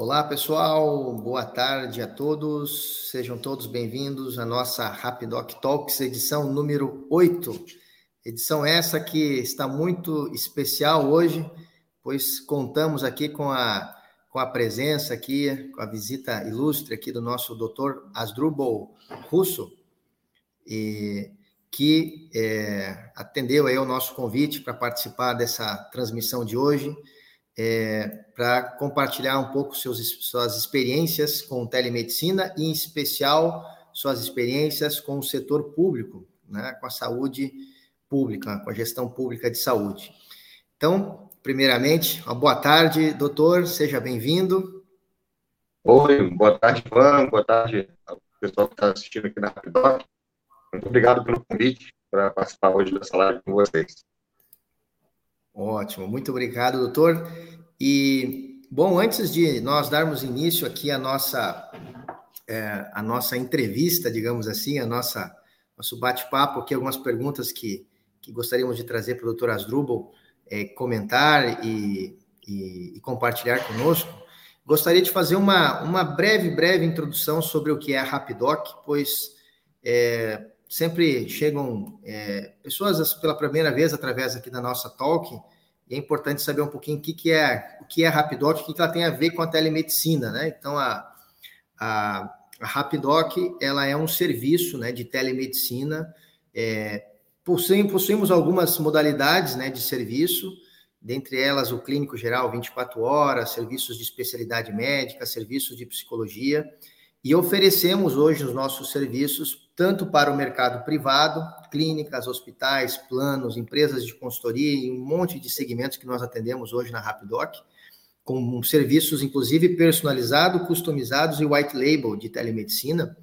Olá, pessoal. Boa tarde a todos. Sejam todos bem-vindos à nossa Rapidoc Talks, edição número 8. Edição essa que está muito especial hoje, pois contamos aqui com a, com a presença aqui, com a visita ilustre aqui do nosso doutor Asdrubal Russo, e, que é, atendeu aí o nosso convite para participar dessa transmissão de hoje é, para compartilhar um pouco seus, suas experiências com telemedicina e, em especial, suas experiências com o setor público, né, com a saúde pública, com a gestão pública de saúde. Então, primeiramente, uma boa tarde, doutor, seja bem-vindo. Oi, boa tarde, Ivan, boa tarde ao pessoal que está assistindo aqui na Rapidoc. Muito obrigado pelo convite para participar hoje dessa live com vocês. Ótimo, muito obrigado, doutor. E, bom, antes de nós darmos início aqui à nossa, é, a nossa entrevista, digamos assim, a nossa nosso bate-papo aqui, algumas perguntas que, que gostaríamos de trazer para o doutor Asdrubal é, comentar e, e, e, compartilhar conosco. Gostaria de fazer uma, uma breve, breve introdução sobre o que é a Rapidoc, pois é, sempre chegam é, pessoas pela primeira vez através aqui da nossa talk, e é importante saber um pouquinho o que, que é o que é a Rapidoc, o que, que ela tem a ver com a telemedicina, né? Então, a, a, a Rapidoc, ela é um serviço né, de telemedicina, é, possuímos, possuímos algumas modalidades né, de serviço, dentre elas o clínico geral 24 horas, serviços de especialidade médica, serviços de psicologia, e oferecemos hoje os nossos serviços tanto para o mercado privado, clínicas, hospitais, planos, empresas de consultoria e um monte de segmentos que nós atendemos hoje na Rapidoc, com serviços inclusive personalizados, customizados e white label de telemedicina.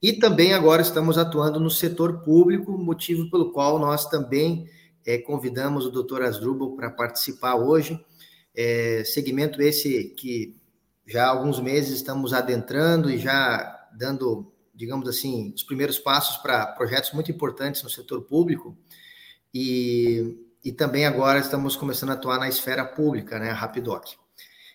E também agora estamos atuando no setor público, motivo pelo qual nós também é, convidamos o doutor Asdrubal para participar hoje. É, segmento esse que já há alguns meses estamos adentrando e já dando, digamos assim, os primeiros passos para projetos muito importantes no setor público. E, e também agora estamos começando a atuar na esfera pública, né, a Rapidoc.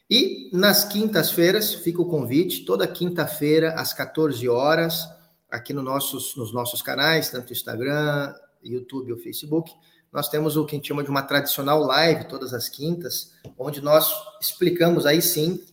E nas quintas-feiras, fica o convite, toda quinta-feira, às 14 horas, aqui no nossos, nos nossos canais, tanto Instagram, YouTube ou Facebook, nós temos o que a gente chama de uma tradicional live, todas as quintas, onde nós explicamos aí sim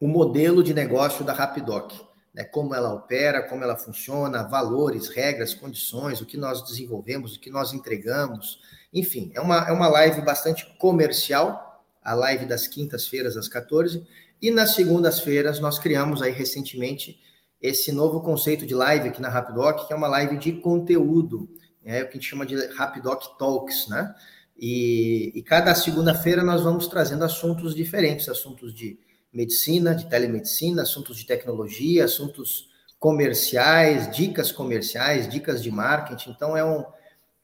o modelo de negócio da Rapidoc, né? como ela opera, como ela funciona, valores, regras, condições, o que nós desenvolvemos, o que nós entregamos, enfim, é uma, é uma live bastante comercial, a live das quintas-feiras às 14, e nas segundas-feiras nós criamos aí recentemente esse novo conceito de live aqui na Rapidoc, que é uma live de conteúdo, é o que a gente chama de Rapidoc Talks, né? E, e cada segunda-feira nós vamos trazendo assuntos diferentes, assuntos de medicina, de telemedicina, assuntos de tecnologia, assuntos comerciais, dicas comerciais, dicas de marketing. Então, é um,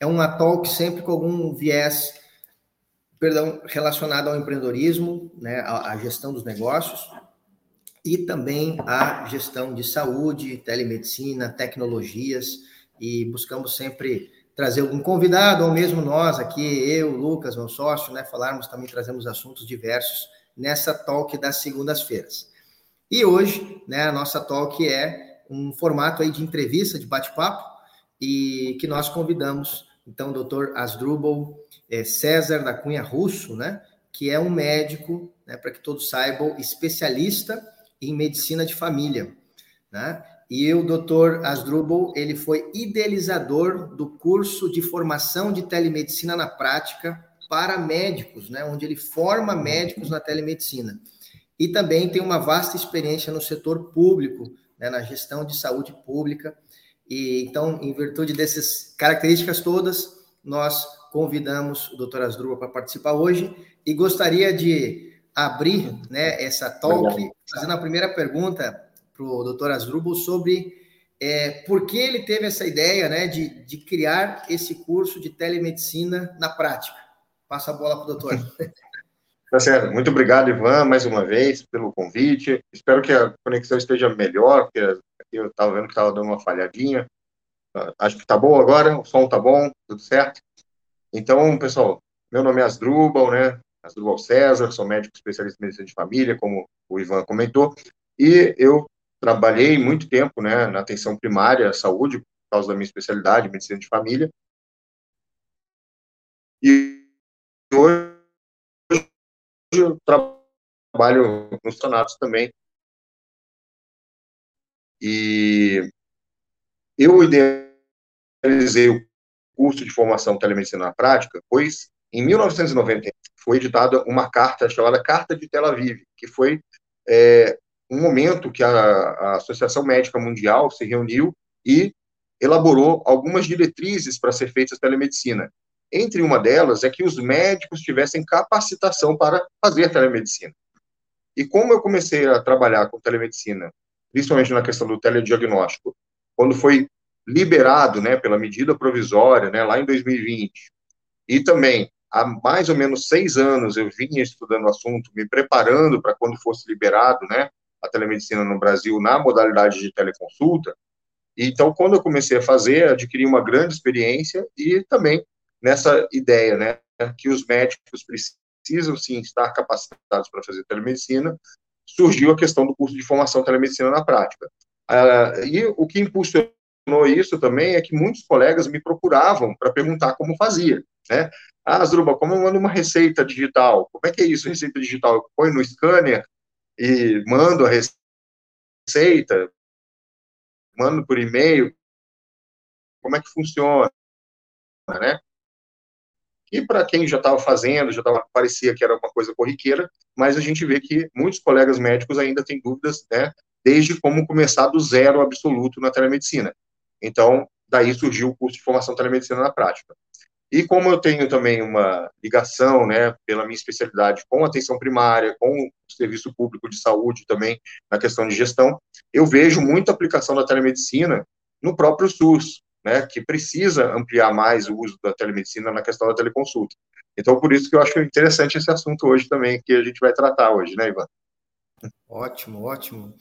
é uma talk sempre com algum viés, perdão, relacionado ao empreendedorismo, né, à gestão dos negócios e também à gestão de saúde, telemedicina, tecnologias e buscamos sempre trazer algum convidado ou mesmo nós aqui, eu, Lucas, meu sócio, né, falarmos também trazemos assuntos diversos nessa talk das segundas-feiras. E hoje, né, a nossa talk é um formato aí de entrevista, de bate-papo, e que nós convidamos, então, o doutor Asdrubal é, César da Cunha Russo, né, que é um médico, né, para que todos saibam, especialista em medicina de família, né? E o doutor Asdrubal, ele foi idealizador do curso de formação de telemedicina na prática para médicos, né, onde ele forma médicos na telemedicina. E também tem uma vasta experiência no setor público, né, na gestão de saúde pública. E então, em virtude dessas características todas, nós convidamos o Dr. Asdrubal para participar hoje e gostaria de abrir né, essa talk Obrigado. fazendo a primeira pergunta para o Dr. Asdrubal sobre é, por que ele teve essa ideia né, de, de criar esse curso de telemedicina na prática. Passa a bola para o doutor. Tá certo. Muito obrigado, Ivan, mais uma vez, pelo convite. Espero que a conexão esteja melhor, porque eu estava vendo que estava dando uma falhadinha. Acho que está bom agora, o som está bom, tudo certo. Então, pessoal, meu nome é Asdrubal, né? Asdrubal César, sou médico especialista em medicina de família, como o Ivan comentou, e eu trabalhei muito tempo né, na atenção primária, saúde, por causa da minha especialidade, medicina de família. E hoje eu trabalho nos sonatos também. E eu idealizei o curso de formação telemedicina na prática, pois em 1990 foi editada uma carta chamada Carta de Tel Aviv, que foi é, um momento que a, a Associação Médica Mundial se reuniu e elaborou algumas diretrizes para ser feita a telemedicina. Entre uma delas é que os médicos tivessem capacitação para fazer telemedicina. E como eu comecei a trabalhar com telemedicina, principalmente na questão do telediagnóstico, quando foi liberado, né, pela medida provisória, né, lá em 2020, e também há mais ou menos seis anos eu vinha estudando o assunto, me preparando para quando fosse liberado, né, a telemedicina no Brasil na modalidade de teleconsulta. Então, quando eu comecei a fazer, adquiri uma grande experiência e também nessa ideia, né, que os médicos precisam sim estar capacitados para fazer telemedicina, surgiu a questão do curso de formação telemedicina na prática. Uh, e o que impulsionou isso também é que muitos colegas me procuravam para perguntar como fazia, né? Ah, Zruba, como eu mando uma receita digital? Como é que é isso, receita digital? Eu ponho no scanner e mando a receita, mando por e-mail, como é que funciona, né? E para quem já estava fazendo, já tava, parecia que era uma coisa corriqueira, mas a gente vê que muitos colegas médicos ainda têm dúvidas, né, desde como começar do zero absoluto na telemedicina. Então, daí surgiu o curso de formação telemedicina na prática. E como eu tenho também uma ligação, né, pela minha especialidade com atenção primária, com o serviço público de saúde também, na questão de gestão, eu vejo muita aplicação da telemedicina no próprio SUS, né, que precisa ampliar mais o uso da telemedicina na questão da teleconsulta. Então, por isso que eu acho interessante esse assunto hoje também, que a gente vai tratar hoje, né, Ivan? Ótimo, ótimo.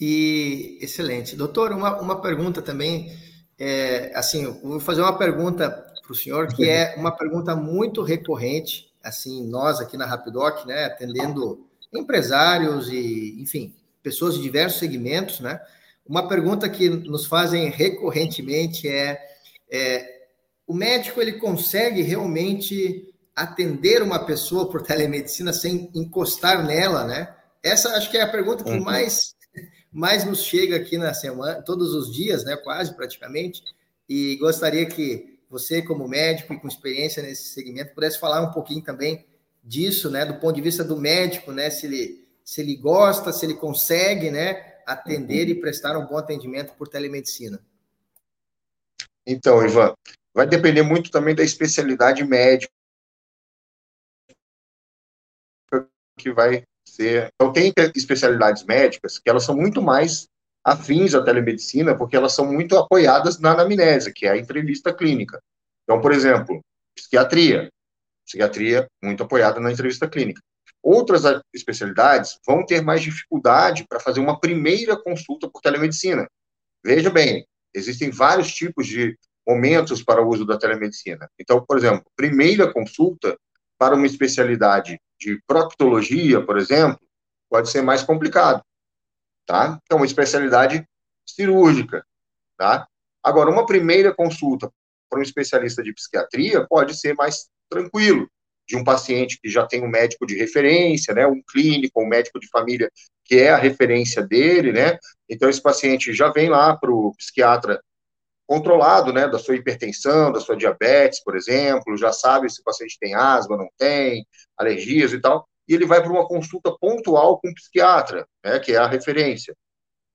E excelente. Doutor, uma, uma pergunta também, é, assim, vou fazer uma pergunta para o senhor, que é uma pergunta muito recorrente, assim, nós aqui na Rapidoc, né, atendendo empresários e, enfim, pessoas de diversos segmentos, né, uma pergunta que nos fazem recorrentemente é, é o médico ele consegue realmente atender uma pessoa por telemedicina sem encostar nela, né? Essa acho que é a pergunta que uhum. mais mais nos chega aqui na semana, todos os dias, né? Quase praticamente. E gostaria que você, como médico e com experiência nesse segmento, pudesse falar um pouquinho também disso, né? Do ponto de vista do médico, né? Se ele se ele gosta, se ele consegue, né? Atender e prestar um bom atendimento por telemedicina? Então, Ivan, vai depender muito também da especialidade médica que vai ser. Então, tem especialidades médicas que elas são muito mais afins à telemedicina, porque elas são muito apoiadas na anamnese, que é a entrevista clínica. Então, por exemplo, psiquiatria. Psiquiatria muito apoiada na entrevista clínica. Outras especialidades vão ter mais dificuldade para fazer uma primeira consulta por telemedicina. Veja bem, existem vários tipos de momentos para o uso da telemedicina. Então, por exemplo, primeira consulta para uma especialidade de proctologia, por exemplo, pode ser mais complicado, tá? Então, uma especialidade cirúrgica, tá? Agora, uma primeira consulta para um especialista de psiquiatria pode ser mais tranquilo, de um paciente que já tem um médico de referência, né, um clínico, um médico de família que é a referência dele, né, então esse paciente já vem lá para o psiquiatra controlado, né, da sua hipertensão, da sua diabetes, por exemplo, já sabe se o paciente tem asma, não tem, alergias e tal, e ele vai para uma consulta pontual com o psiquiatra, né, que é a referência.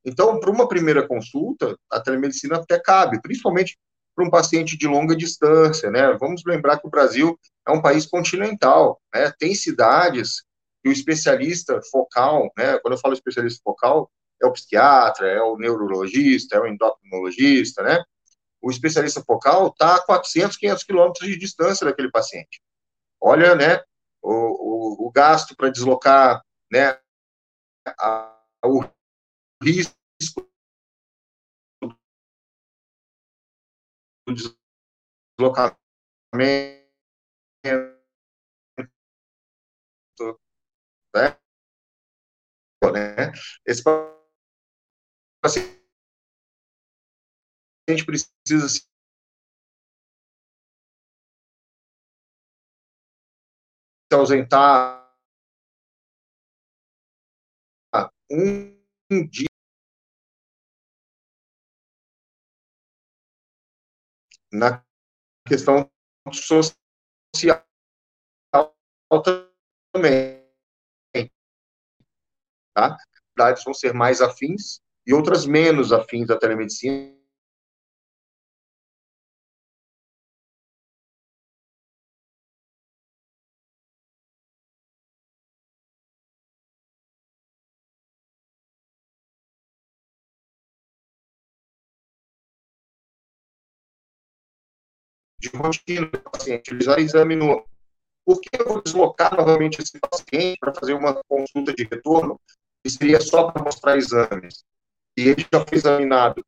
Então, para uma primeira consulta, a telemedicina até cabe, principalmente para um paciente de longa distância, né? Vamos lembrar que o Brasil é um país continental, né? Tem cidades que o especialista focal, né? Quando eu falo especialista focal, é o psiquiatra, é o neurologista, é o endocrinologista, né? O especialista focal está a 400, 500 quilômetros de distância daquele paciente. Olha, né? O, o, o gasto para deslocar, né? A, o risco deslocamento né? Esse paciente precisa se ausentar um dia na questão social também. Tá? Atividades vão ser mais afins e outras menos afins da telemedicina. De rotina do paciente, ele já examinou por que eu vou deslocar novamente esse paciente para fazer uma consulta de retorno e seria só para mostrar exames? E ele já foi examinado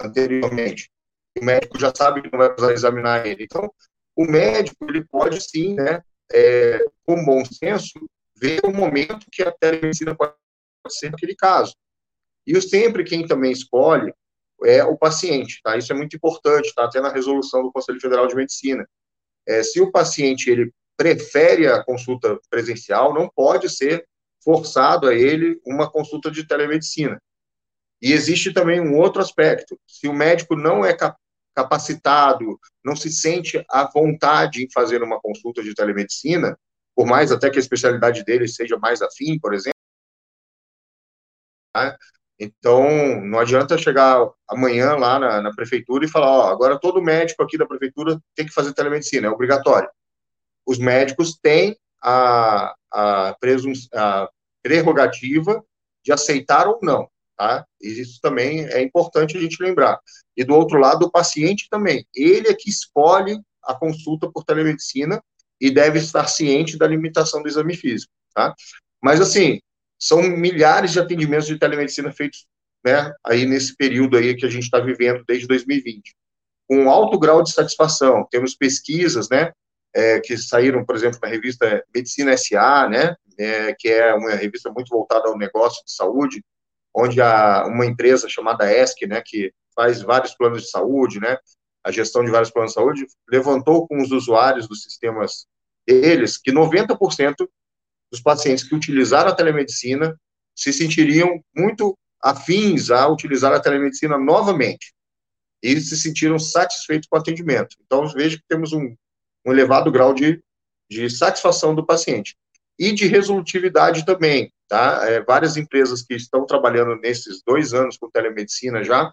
anteriormente. O médico já sabe que não vai precisar examinar ele. Então, o médico, ele pode sim, né, é, com bom senso, ver o momento que a telemedicina pode ser naquele caso. E sempre quem também escolhe é o paciente, tá? Isso é muito importante, tá? Até na resolução do Conselho Federal de Medicina. É, se o paciente ele prefere a consulta presencial, não pode ser forçado a ele uma consulta de telemedicina. E existe também um outro aspecto: se o médico não é capacitado, não se sente à vontade em fazer uma consulta de telemedicina, por mais até que a especialidade dele seja mais afim, por exemplo, né? Então não adianta chegar amanhã lá na, na prefeitura e falar, ó, agora todo médico aqui da prefeitura tem que fazer telemedicina, é obrigatório os médicos têm a, a, presum, a prerrogativa de aceitar ou não, tá? Isso também é importante a gente lembrar. E do outro lado, o paciente também. Ele é que escolhe a consulta por telemedicina e deve estar ciente da limitação do exame físico, tá? Mas, assim, são milhares de atendimentos de telemedicina feitos, né, aí nesse período aí que a gente está vivendo desde 2020. Com alto grau de satisfação, temos pesquisas, né, é, que saíram, por exemplo, na revista Medicina SA, né, é, que é uma revista muito voltada ao negócio de saúde, onde há uma empresa chamada ESC, né, que faz vários planos de saúde, né, a gestão de vários planos de saúde, levantou com os usuários dos sistemas deles que 90% dos pacientes que utilizaram a telemedicina se sentiriam muito afins a utilizar a telemedicina novamente e se sentiram satisfeitos com o atendimento. Então, vejo que temos um um elevado grau de, de satisfação do paciente. E de resolutividade também, tá? É, várias empresas que estão trabalhando nesses dois anos com telemedicina já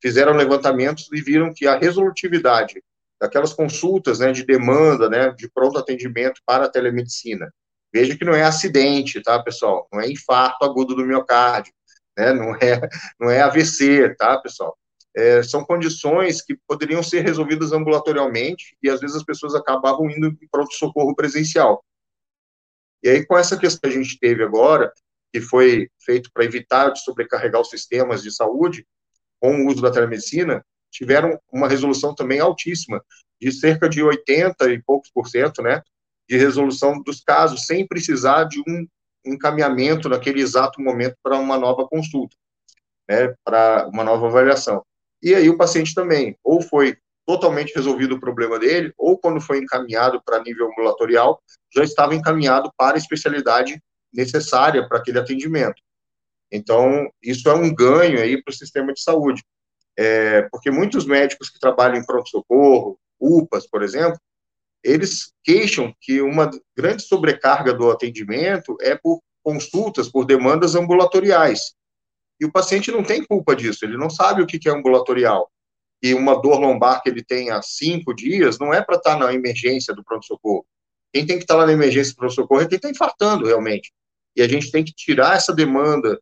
fizeram levantamentos e viram que a resolutividade daquelas consultas, né, de demanda, né, de pronto atendimento para a telemedicina. Veja que não é acidente, tá, pessoal? Não é infarto agudo do miocárdio, né? Não é, não é AVC, tá, pessoal? é, são condições que poderiam ser resolvidas ambulatorialmente e às vezes as pessoas acabavam indo em pronto-socorro presencial. E aí, com essa questão que a gente teve agora, que foi feito para evitar de sobrecarregar os sistemas de saúde, com o uso da telemedicina, tiveram uma resolução também altíssima, de cerca de 80 e poucos por cento, né, de resolução dos casos, sem precisar de um encaminhamento naquele exato momento para uma nova consulta, né, para uma nova avaliação. E aí o paciente também, ou foi totalmente resolvido o problema dele, ou quando foi encaminhado para nível ambulatorial, já estava encaminhado para a especialidade necessária para aquele atendimento. Então, isso é um ganho aí para o sistema de saúde. É, porque muitos médicos que trabalham em pronto-socorro, UPAs, por exemplo, eles queixam que uma grande sobrecarga do atendimento é por consultas, por demandas ambulatoriais. E o paciente não tem culpa disso, ele não sabe o que é ambulatorial. E uma dor lombar que ele tem há cinco dias não é para estar tá na emergência do pronto-socorro. Quem tem que estar tá lá na emergência do pronto-socorro é quem está infartando realmente. E a gente tem que tirar essa demanda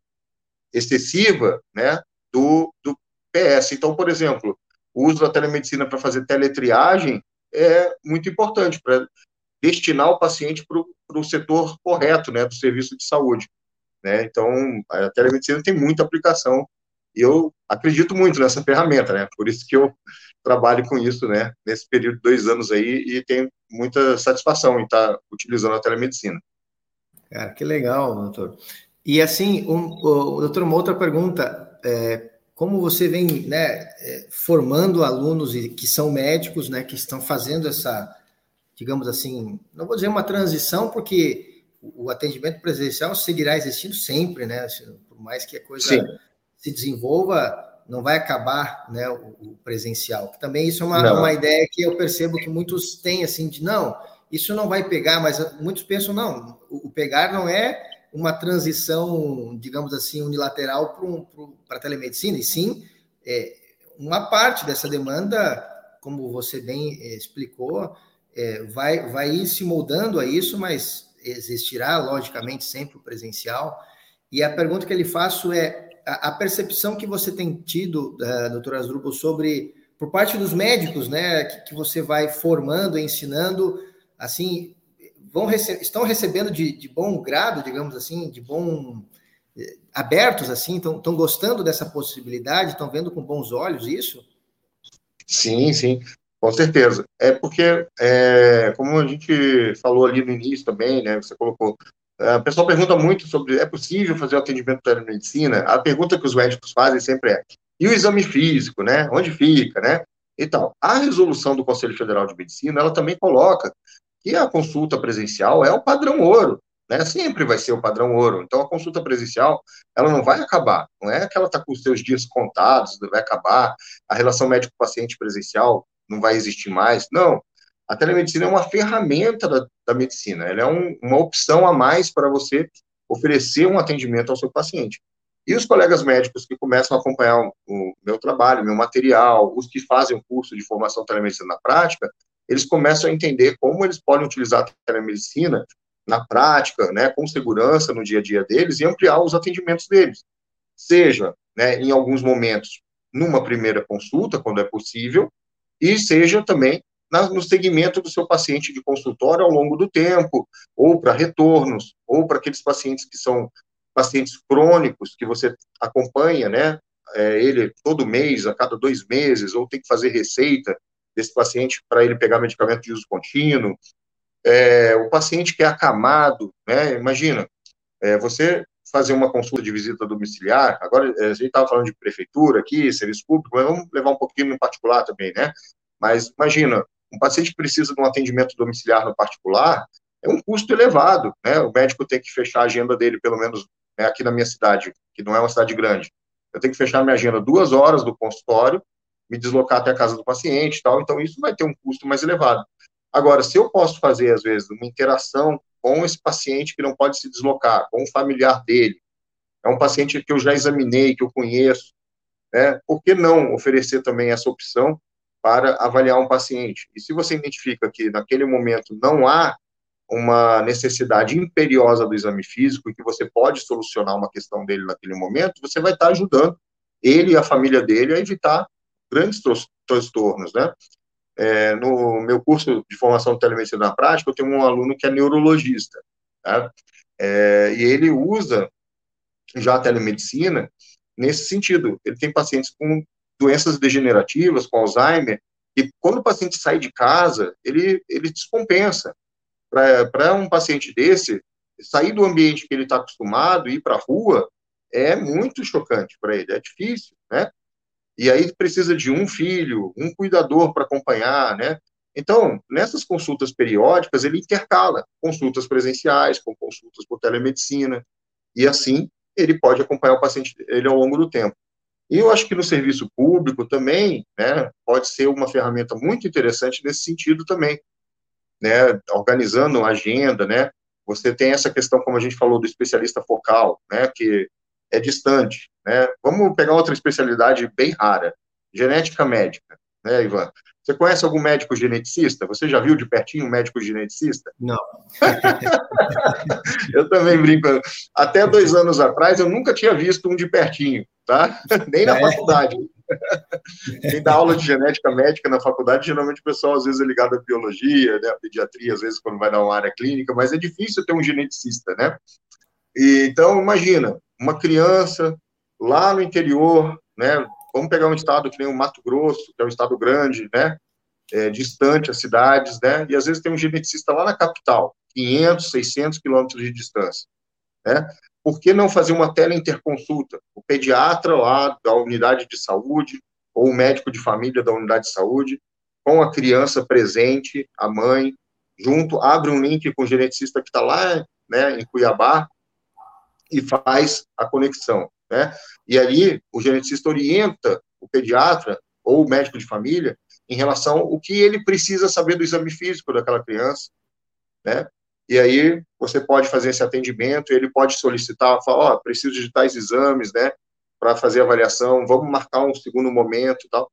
excessiva né, do, do PS. Então, por exemplo, o uso da telemedicina para fazer teletriagem é muito importante para destinar o paciente para o setor correto né, do serviço de saúde. Né? Então, a telemedicina tem muita aplicação e eu acredito muito nessa ferramenta, né? Por isso que eu trabalho com isso, né? Nesse período de dois anos aí e tenho muita satisfação em estar utilizando a telemedicina. Cara, que legal, doutor. E assim, um, um, doutor, uma outra pergunta. É, como você vem né, é, formando alunos que são médicos, né, que estão fazendo essa, digamos assim, não vou dizer uma transição, porque o atendimento presencial seguirá existindo sempre, né? Por mais que a coisa Sim. se desenvolva, não vai acabar né, o, presencial. Também isso é uma, uma ideia que eu percebo que muitos têm, assim, de não, isso não vai pegar, mas muitos pensam, não, o pegar não é uma transição, digamos assim, unilateral para a telemedicina, e sim é, uma parte dessa demanda, como você bem é, explicou, é, vai, vai se moldando a isso, mas existirá, logicamente, sempre o presencial. E a pergunta que ele faço é a, a percepção que você tem tido, uh, doutora Asdrubal, sobre, por parte dos médicos, né, que, que você vai formando, ensinando, assim, vão rece estão recebendo de, de, bom grado, digamos assim, de bom eh, abertos assim, estão gostando dessa possibilidade, estão vendo com bons olhos isso? Sim, sim, com certeza. É porque, é, como a gente falou ali no início também, né, você colocou, a eh, pessoa pergunta muito sobre, é possível fazer o atendimento de telemedicina? A pergunta que os médicos fazem sempre é, e o exame físico, né, onde fica, né, e tal. A resolução do Conselho Federal de Medicina, ela também coloca que a consulta presencial é o padrão ouro, né? Sempre vai ser o padrão ouro. Então, a consulta presencial, ela não vai acabar. Não é que ela está com os seus dias contados, vai acabar. A relação médico-paciente presencial não vai existir mais. Não. A telemedicina é uma ferramenta da, da medicina. Ela é um, uma opção a mais para você oferecer um atendimento ao seu paciente. E os colegas médicos que começam a acompanhar o, o meu trabalho, meu material, os que fazem o curso de formação telemedicina na prática, eles começam a entender como eles podem utilizar a telemedicina na prática, né, com segurança no dia a dia deles e ampliar os atendimentos deles. Seja, né, em alguns momentos, numa primeira consulta, quando é possível, e seja também na, no segmento do seu paciente de consultório ao longo do tempo, ou para retornos, ou para aqueles pacientes que são pacientes crônicos, que você acompanha, né, é, ele todo mês, a cada dois meses, ou tem que fazer receita, desse paciente para ele pegar medicamento de uso contínuo, é, o paciente que é acamado, né, imagina, é, você fazer uma consulta de visita domiciliar, agora é, a gente estava falando de prefeitura aqui, serviço público, mas vamos levar um pouquinho no particular também, né, mas imagina, um paciente precisa de um atendimento domiciliar no particular, é um custo elevado, né, o médico tem que fechar a agenda dele, pelo menos né, aqui na minha cidade, que não é uma cidade grande, eu tenho que fechar minha agenda duas horas do consultório, me deslocar até a casa do paciente tal, então isso vai ter um custo mais elevado. Agora, se eu posso fazer, às vezes, uma interação com esse paciente que não pode se deslocar, com o familiar dele, é um paciente que eu já examinei, que eu conheço, né, por que não oferecer também essa opção para avaliar um paciente? E se você identifica que naquele momento não há uma necessidade imperiosa do exame físico e que você pode solucionar uma questão dele naquele momento, você vai estar ajudando ele e a família dele a evitar grandes transtornos, né? É, no meu curso de formação de telemedicina na prática, eu tenho um aluno que é neurologista, tá? É, e ele usa já a telemedicina nesse sentido. Ele tem pacientes com doenças degenerativas, com Alzheimer, e quando o paciente sai de casa, ele, ele descompensa. Para um paciente desse, sair do ambiente que ele está acostumado e ir para a rua é muito chocante para ele, é difícil, né? E aí precisa de um filho, um cuidador para acompanhar, né? Então, nessas consultas periódicas, ele intercala consultas presenciais com consultas por telemedicina, e assim ele pode acompanhar o paciente ele ao longo do tempo. E eu acho que no serviço público também, né, pode ser uma ferramenta muito interessante nesse sentido também, né, organizando a agenda, né, você tem essa questão, como a gente falou, do especialista focal, né, que é distante, né? Vamos pegar outra especialidade bem rara, genética médica, né, Ivan? Você conhece algum médico geneticista? Você já viu de pertinho um médico geneticista? Não. eu também brinco. Até dois anos atrás, eu nunca tinha visto um de pertinho, tá? Nem na é. faculdade. Quem dá aula de genética médica na faculdade, geralmente o pessoal às vezes é ligado à biologia, né, à pediatria, às vezes quando vai dar uma área clínica, mas é difícil ter um geneticista, né? E, então, imagina, uma criança lá no interior, né? Vamos pegar um estado que nem o Mato Grosso, que é um estado grande, né? É, distante as cidades, né? E às vezes tem um geneticista lá na capital. 500, 600 quilômetros de distância, né? Por que não fazer uma teleinterconsulta? O pediatra lá da unidade de saúde ou o médico de família da unidade de saúde, com a criança presente, a mãe, junto, abre um link com o geneticista que está lá né, em Cuiabá e faz a conexão. Né? E aí o geneticista orienta o pediatra ou o médico de família em relação ao que ele precisa saber do exame físico daquela criança, né? E aí você pode fazer esse atendimento, ele pode solicitar, falar, ó, oh, preciso de tais exames, né, para fazer avaliação, vamos marcar um segundo momento e tal,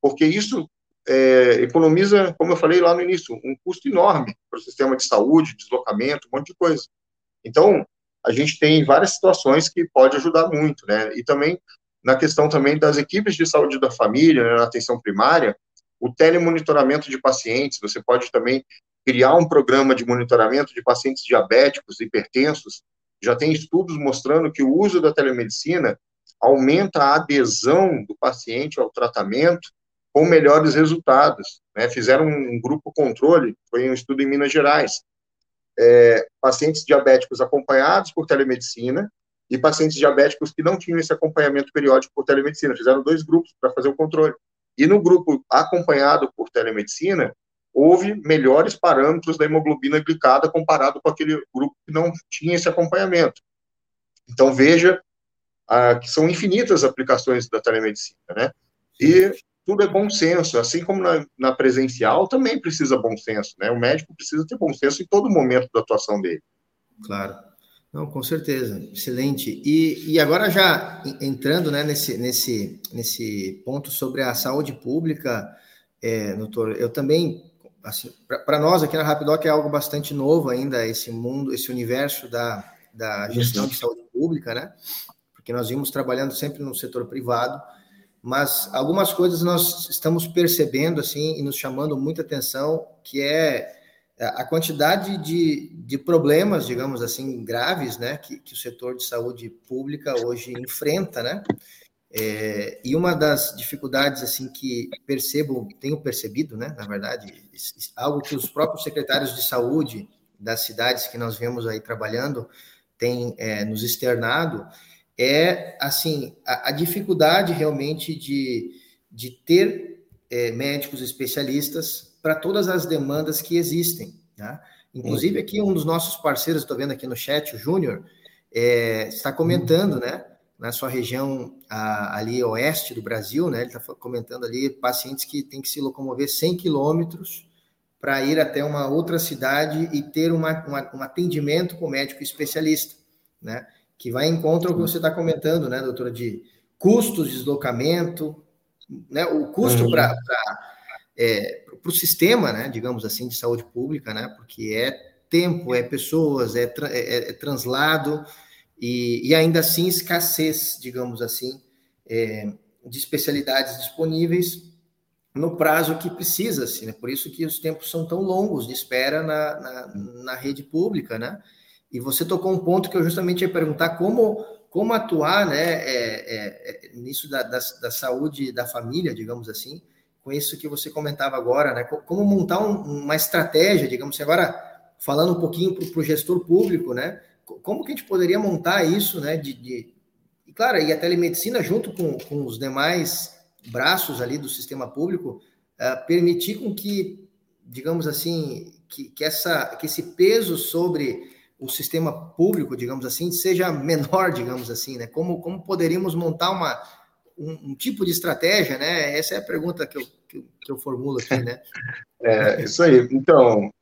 porque isso é, economiza, como eu falei lá no início, um custo enorme para o sistema de saúde, deslocamento, um monte de coisa. Então, a gente tem várias situações que pode ajudar muito, né, e também na questão também das equipes de saúde da família, né, na atenção primária, o telemonitoramento de pacientes, você pode também criar um programa de monitoramento de pacientes diabéticos, hipertensos. Já tem estudos mostrando que o uso da telemedicina aumenta a adesão do paciente ao tratamento com melhores resultados. Né? Fizeram um grupo controle, foi um estudo em Minas Gerais. É, pacientes diabéticos acompanhados por telemedicina e pacientes diabéticos que não tinham esse acompanhamento periódico por telemedicina. Fizeram dois grupos para fazer o controle. E no grupo acompanhado por telemedicina, houve melhores parâmetros da hemoglobina glicada comparado com aquele grupo que não tinha esse acompanhamento. Então, veja ah, que são infinitas aplicações da telemedicina, né? E tudo é bom senso, assim como na, na, presencial também precisa bom senso, né? O médico precisa ter bom senso em todo momento da atuação dele. Claro. Não, com certeza, excelente. E, e agora já entrando né, nesse, nesse, nesse ponto sobre a saúde pública, é, doutor, eu também assim, para nós aqui na Rapidoc é algo bastante novo ainda, esse mundo, esse universo da, da gestão de saúde pública, né? Porque nós vimos trabalhando sempre no setor privado, mas algumas coisas nós estamos percebendo, assim, e nos chamando muita atenção, que é a quantidade de, de problemas, digamos assim, graves, né, que, que o setor de saúde pública hoje enfrenta, né? É, e uma das dificuldades assim que percebo, tenho percebido, né, na verdade, algo que os próprios secretários de saúde das cidades que nós vemos aí trabalhando têm é, nos externado, é assim a, a, dificuldade realmente de, de ter é, médicos especialistas para todas as demandas que existem. Né? Inclusive aqui um dos nossos parceiros, estou vendo aqui no chat, o Júnior, é, está comentando, né? Na sua região a, ali oeste do Brasil, né? Ele está comentando ali pacientes que têm que se locomover 100 quilômetros para ir até uma outra cidade e ter uma, uma, um atendimento com médico especialista, né? Que vai em contra o que você está comentando, né, doutora, de custos de deslocamento, né? O custo uhum. para é, o sistema, né, digamos assim, de saúde pública, né? Porque é tempo, é pessoas, é, é, é translado, e, e ainda assim escassez, digamos assim, é, de especialidades disponíveis no prazo que precisa, assim, né? Por isso que os tempos são tão longos de espera na, na, na, rede pública, né? E você tocou um ponto que eu justamente ia perguntar como, como atuar, né, é, é, é nisso da, da, da, saúde da família, digamos assim, com isso que você comentava agora, né? Como montar um, uma estratégia, digamos assim, agora falando um pouquinho para o gestor público, né? Como que a gente poderia montar isso, né? De, de... E claro, e a telemedicina junto com, com os demais braços ali do sistema público uh, permitir com que, digamos assim, que, que, essa, que esse peso sobre o sistema público, digamos assim, seja menor, digamos assim, né? Como, como poderíamos montar uma, um, um tipo de estratégia, né? Essa é a pergunta que eu, que, que eu formulo aqui, né? É, isso aí. Então,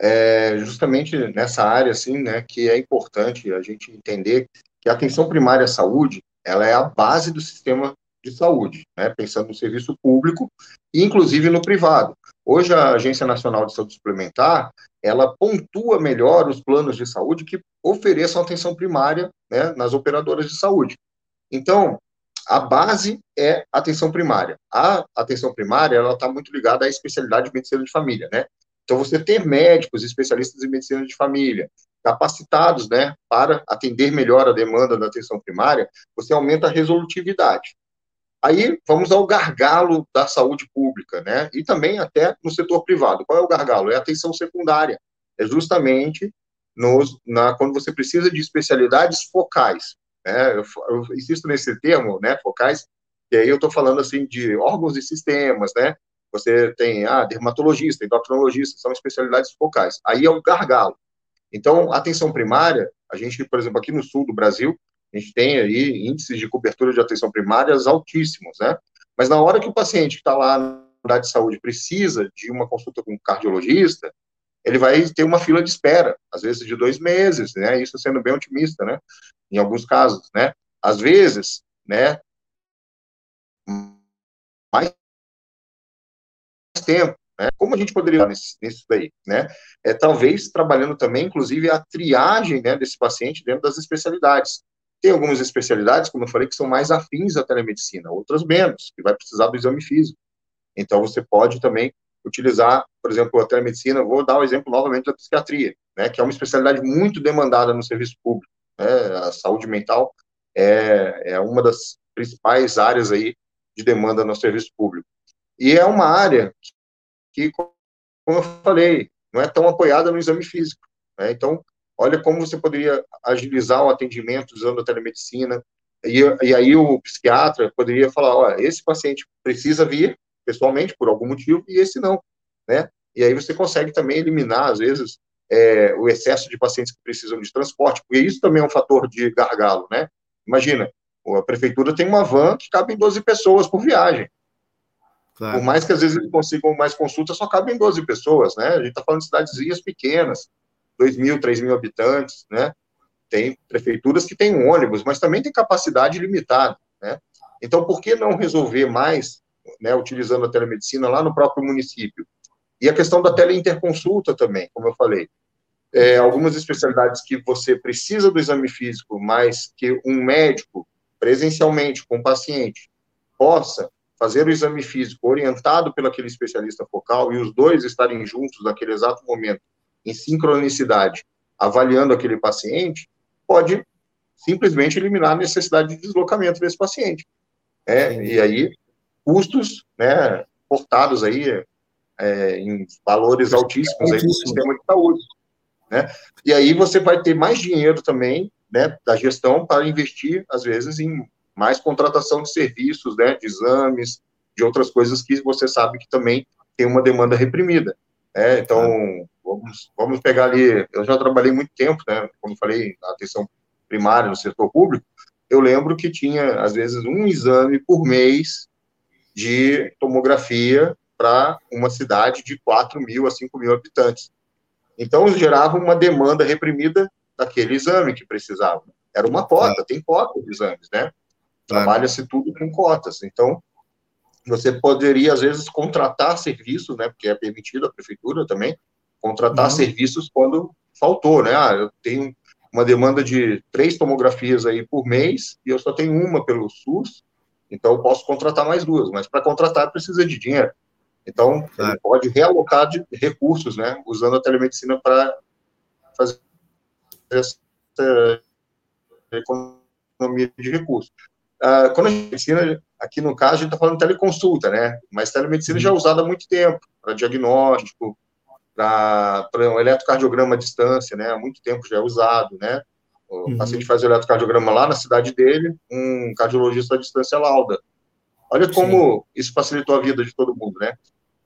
é justamente nessa área, assim, né, que é importante a gente entender que a atenção primária à saúde, ela é a base do sistema de saúde, né, pensando no serviço público e inclusive no privado. Hoje a Agência Nacional de Saúde Suplementar, ela pontua melhor os planos de saúde que ofereçam atenção primária, né, nas operadoras de saúde. Então, a base é atenção primária. A atenção primária, ela está muito ligada à especialidade de medicina de família, né? Então, você ter médicos, especialistas em medicina de família, capacitados, né, para atender melhor a demanda da atenção primária, você aumenta a resolutividade. Aí, vamos ao gargalo da saúde pública, né, e também até no setor privado. Qual é o gargalo? É a atenção secundária. é justamente nos, na, quando você precisa de especialidades focais. Né? Eu, eu insisto nesse termo, né, focais, e aí eu estou falando assim de órgãos e sistemas, né? Você tem ah, dermatologista, endocrinologista, são especialidades focais. Aí é o gargalo. Então, atenção primária, a gente, por exemplo, aqui no sul do Brasil, a gente tem aí índices de cobertura de atenção primária altíssimos, né? Mas na hora que o paciente está lá na unidade de saúde precisa de uma consulta com um cardiologista, ele vai ter uma fila de espera, às vezes de dois meses, né? Isso sendo bem otimista, né? Em alguns casos, né? Às vezes, né? Mais tempo, né? Como a gente poderia nesse, nisso daí, né? É talvez trabalhando também, inclusive, a triagem né, desse paciente dentro das especialidades. Tem algumas especialidades, como eu falei, que são mais afins à telemedicina, outras menos, que vai precisar do exame físico. Então, você pode também utilizar, por exemplo, a telemedicina, vou dar o exemplo novamente da psiquiatria, né, que é uma especialidade muito demandada no serviço público. Né, a saúde mental é, é uma das principais áreas aí de demanda no serviço público. E é uma área que, como eu falei, não é tão apoiada no exame físico. Né? Então, olha como você poderia agilizar o atendimento usando a telemedicina, e, e aí o psiquiatra poderia falar, olha, esse paciente precisa vir pessoalmente por algum motivo, e esse não, né? E aí você consegue também eliminar, às vezes, é, o excesso de pacientes que precisam de transporte, porque isso também é um fator de gargalo, né? Imagina, a prefeitura tem uma van que cabe em 12 pessoas por viagem. Claro. Por mais que às vezes eles consigam mais consultas, só cabem 12 pessoas, né? A gente está falando de cidadezinhas pequenas, 2 mil, 3 mil habitantes, né? Tem prefeituras que têm um ônibus, mas também tem capacidade limitada, né? Então, por que não resolver mais, né, utilizando a telemedicina lá no próprio município? E a questão da teleinterconsulta também, como eu falei. É, algumas especialidades que você precisa do exame físico, mas que um médico, presencialmente, com o paciente, possa fazer o exame físico orientado pelo aquele especialista focal e os dois estarem juntos naquele exato momento, em sincronicidade, avaliando aquele paciente, pode simplesmente eliminar a necessidade de deslocamento desse paciente. Né? E aí, custos né, portados aí é, em valores altíssimos aí do sistema de saúde. Né? E aí você vai ter mais dinheiro também né, da gestão para investir, às vezes, em mais contratação de serviços, né, de exames, de outras coisas que você sabe que também tem uma demanda reprimida. Né? Então, vamos, vamos pegar ali, eu já trabalhei muito tempo, né, como falei, na atenção primária no setor público, eu lembro que tinha, às vezes, um exame por mês de tomografia para uma cidade de 4 mil a 5 mil habitantes. Então, gerava uma demanda reprimida daquele exame que precisava. Era uma cota, tem cota de exames, né? Trabalha-se tudo com cotas. Então, você poderia, às vezes, contratar serviços, né, porque é permitido a prefeitura também, contratar uhum. serviços quando faltou, né? Ah, eu tenho uma demanda de três tomografias aí por mês e eu só tenho uma pelo SUS, então eu posso contratar mais duas, mas para contratar precisa de dinheiro. Então, ele pode realocar de recursos, né, usando a telemedicina para fazer essa economia de recursos. Uh, quando a gente ensina, aqui no caso, a gente está falando de teleconsulta, né? Mas telemedicina já é uhum. usada há muito tempo, para diagnóstico, para um eletrocardiograma à distância, né? Há muito tempo já é usado, né? O uhum. paciente faz o eletrocardiograma lá na cidade dele, um cardiologista à distância lauda. Olha como Sim. isso facilitou a vida de todo mundo, né?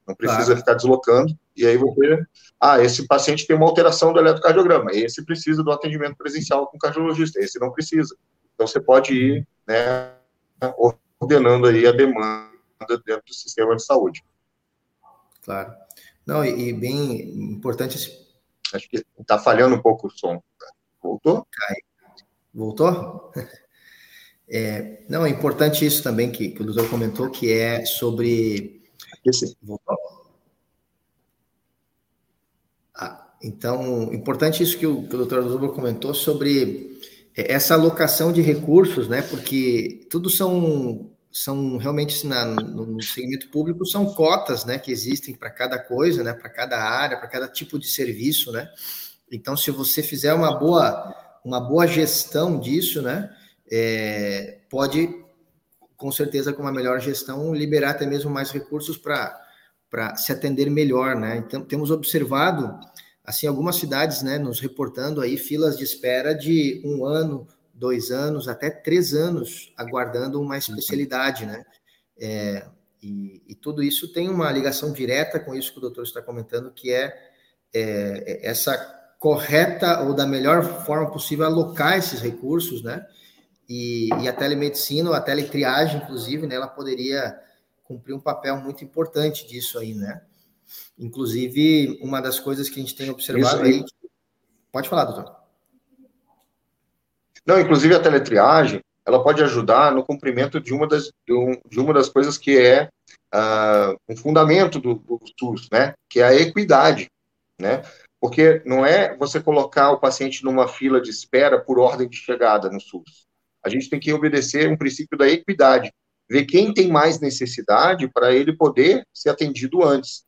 Não precisa claro. ficar deslocando. E aí você. Ah, esse paciente tem uma alteração do eletrocardiograma. Esse precisa do atendimento presencial com o cardiologista. Esse não precisa. Então você pode ir né, ordenando aí a demanda dentro do sistema de saúde. Claro. Não, e, bem importante esse... Acho que está falhando um pouco o som. Voltou? Voltou? É, não, é importante isso também que, que o doutor comentou, que é sobre. Esse. Voltou? Ah, então, importante isso que o, que o doutor Zuba comentou sobre essa alocação de recursos, né? Porque tudo são são realmente na, no segmento público são cotas, né? Que existem para cada coisa, né? Para cada área, para cada tipo de serviço, né? Então, se você fizer uma boa uma boa gestão disso, né? É, pode com certeza com uma melhor gestão liberar até mesmo mais recursos para para se atender melhor, né? Então temos observado assim, algumas cidades, né, nos reportando aí filas de espera de um ano, dois anos, até três anos, aguardando uma especialidade, né? É, e, e, tudo isso tem uma ligação direta com isso que o doutor está comentando, que é, é, é essa correta ou da melhor forma possível alocar esses recursos, né? E, e a telemedicina, ou a teletriagem, inclusive, né, ela poderia cumprir um papel muito importante disso aí, né? Inclusive, uma das coisas que a gente tem observado aí. aí. Pode falar, doutor. Não, inclusive a teletriagem, ela pode ajudar no cumprimento de uma das, de uma das coisas que é uh, um fundamento do, do SUS, né? Que é a equidade, né? Porque não é você colocar o paciente numa fila de espera por ordem de chegada no SUS. A gente tem que obedecer um princípio da equidade, ver quem tem mais necessidade para ele poder ser atendido antes.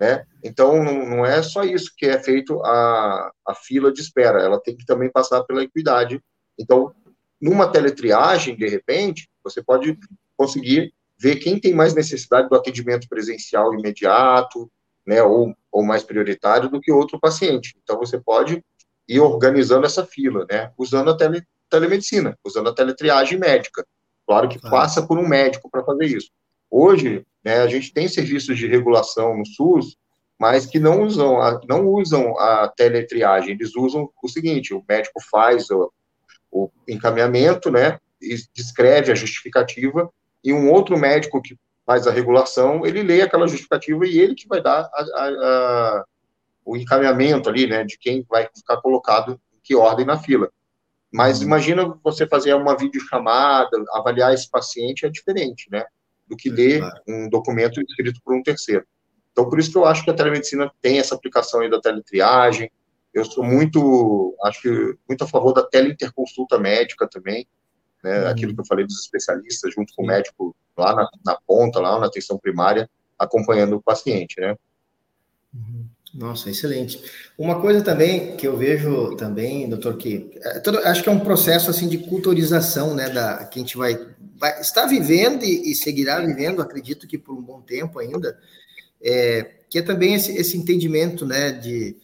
Né? Então, não, é só isso que é feito a, a fila de espera, ela tem que também passar pela equidade. Então, numa teletriagem, de repente, você pode conseguir ver quem tem mais necessidade do atendimento presencial imediato, né, ou, ou mais prioritário do que outro paciente. Então, você pode ir organizando essa fila, né, usando a tele, telemedicina, usando a teletriagem médica. Claro que passa por um médico para fazer isso. Hoje, né, a gente tem serviços de regulação no SUS, mas que não usam a, não usam a teletriagem, eles usam o seguinte, o médico faz o, o encaminhamento, né, e descreve a justificativa, e um outro médico que faz a regulação, ele lê aquela justificativa e ele que vai dar a, a, o encaminhamento ali, né, de quem vai ficar colocado em que ordem na fila. Mas uhum. imagina você fazer uma videochamada, avaliar esse paciente é diferente, né? Do que ler um documento escrito por um terceiro. Então, por isso que eu acho que a telemedicina tem essa aplicação aí da teletriagem. Eu sou muito, acho que muito a favor da teleinterconsulta médica também, né? Uhum. Aquilo que eu falei dos especialistas, junto com o médico lá na, na ponta, lá na atenção primária, acompanhando o paciente, né? Uhum. Nossa, excelente. Uma coisa também que eu vejo também, doutor, que é, todo, acho que é um processo assim de culturização, né, da que a gente vai, vai está vivendo e, e, seguirá vivendo, acredito que por um bom tempo ainda, é, que é também esse, esse entendimento, né, de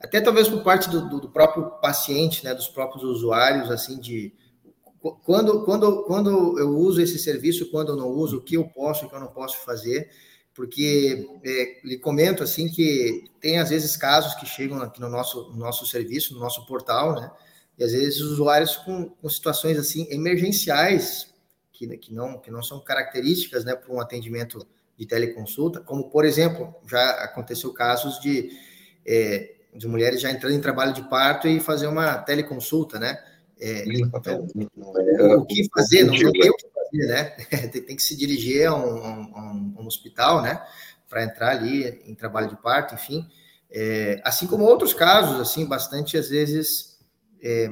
até talvez por parte do, do, do próprio paciente, né, dos próprios usuários, assim, de quando, quando, quando eu uso esse serviço, quando eu não uso, o que eu posso, o que eu não posso fazer porque é, lhe comento assim que tem às vezes casos que chegam aqui no nosso, no nosso serviço, no nosso portal, né? E às vezes usuários com, com situações assim emergenciais que, que não que não são características, né, para um atendimento de teleconsulta, como por exemplo já aconteceu casos de é, de mulheres já entrando em trabalho de parto e fazer uma teleconsulta, né? É, então, o que fazer? Não, não tem o que né? tem que se dirigir a um, um, um hospital, né? Para entrar ali em trabalho de parto, enfim. É, assim como outros casos, assim, bastante às vezes é,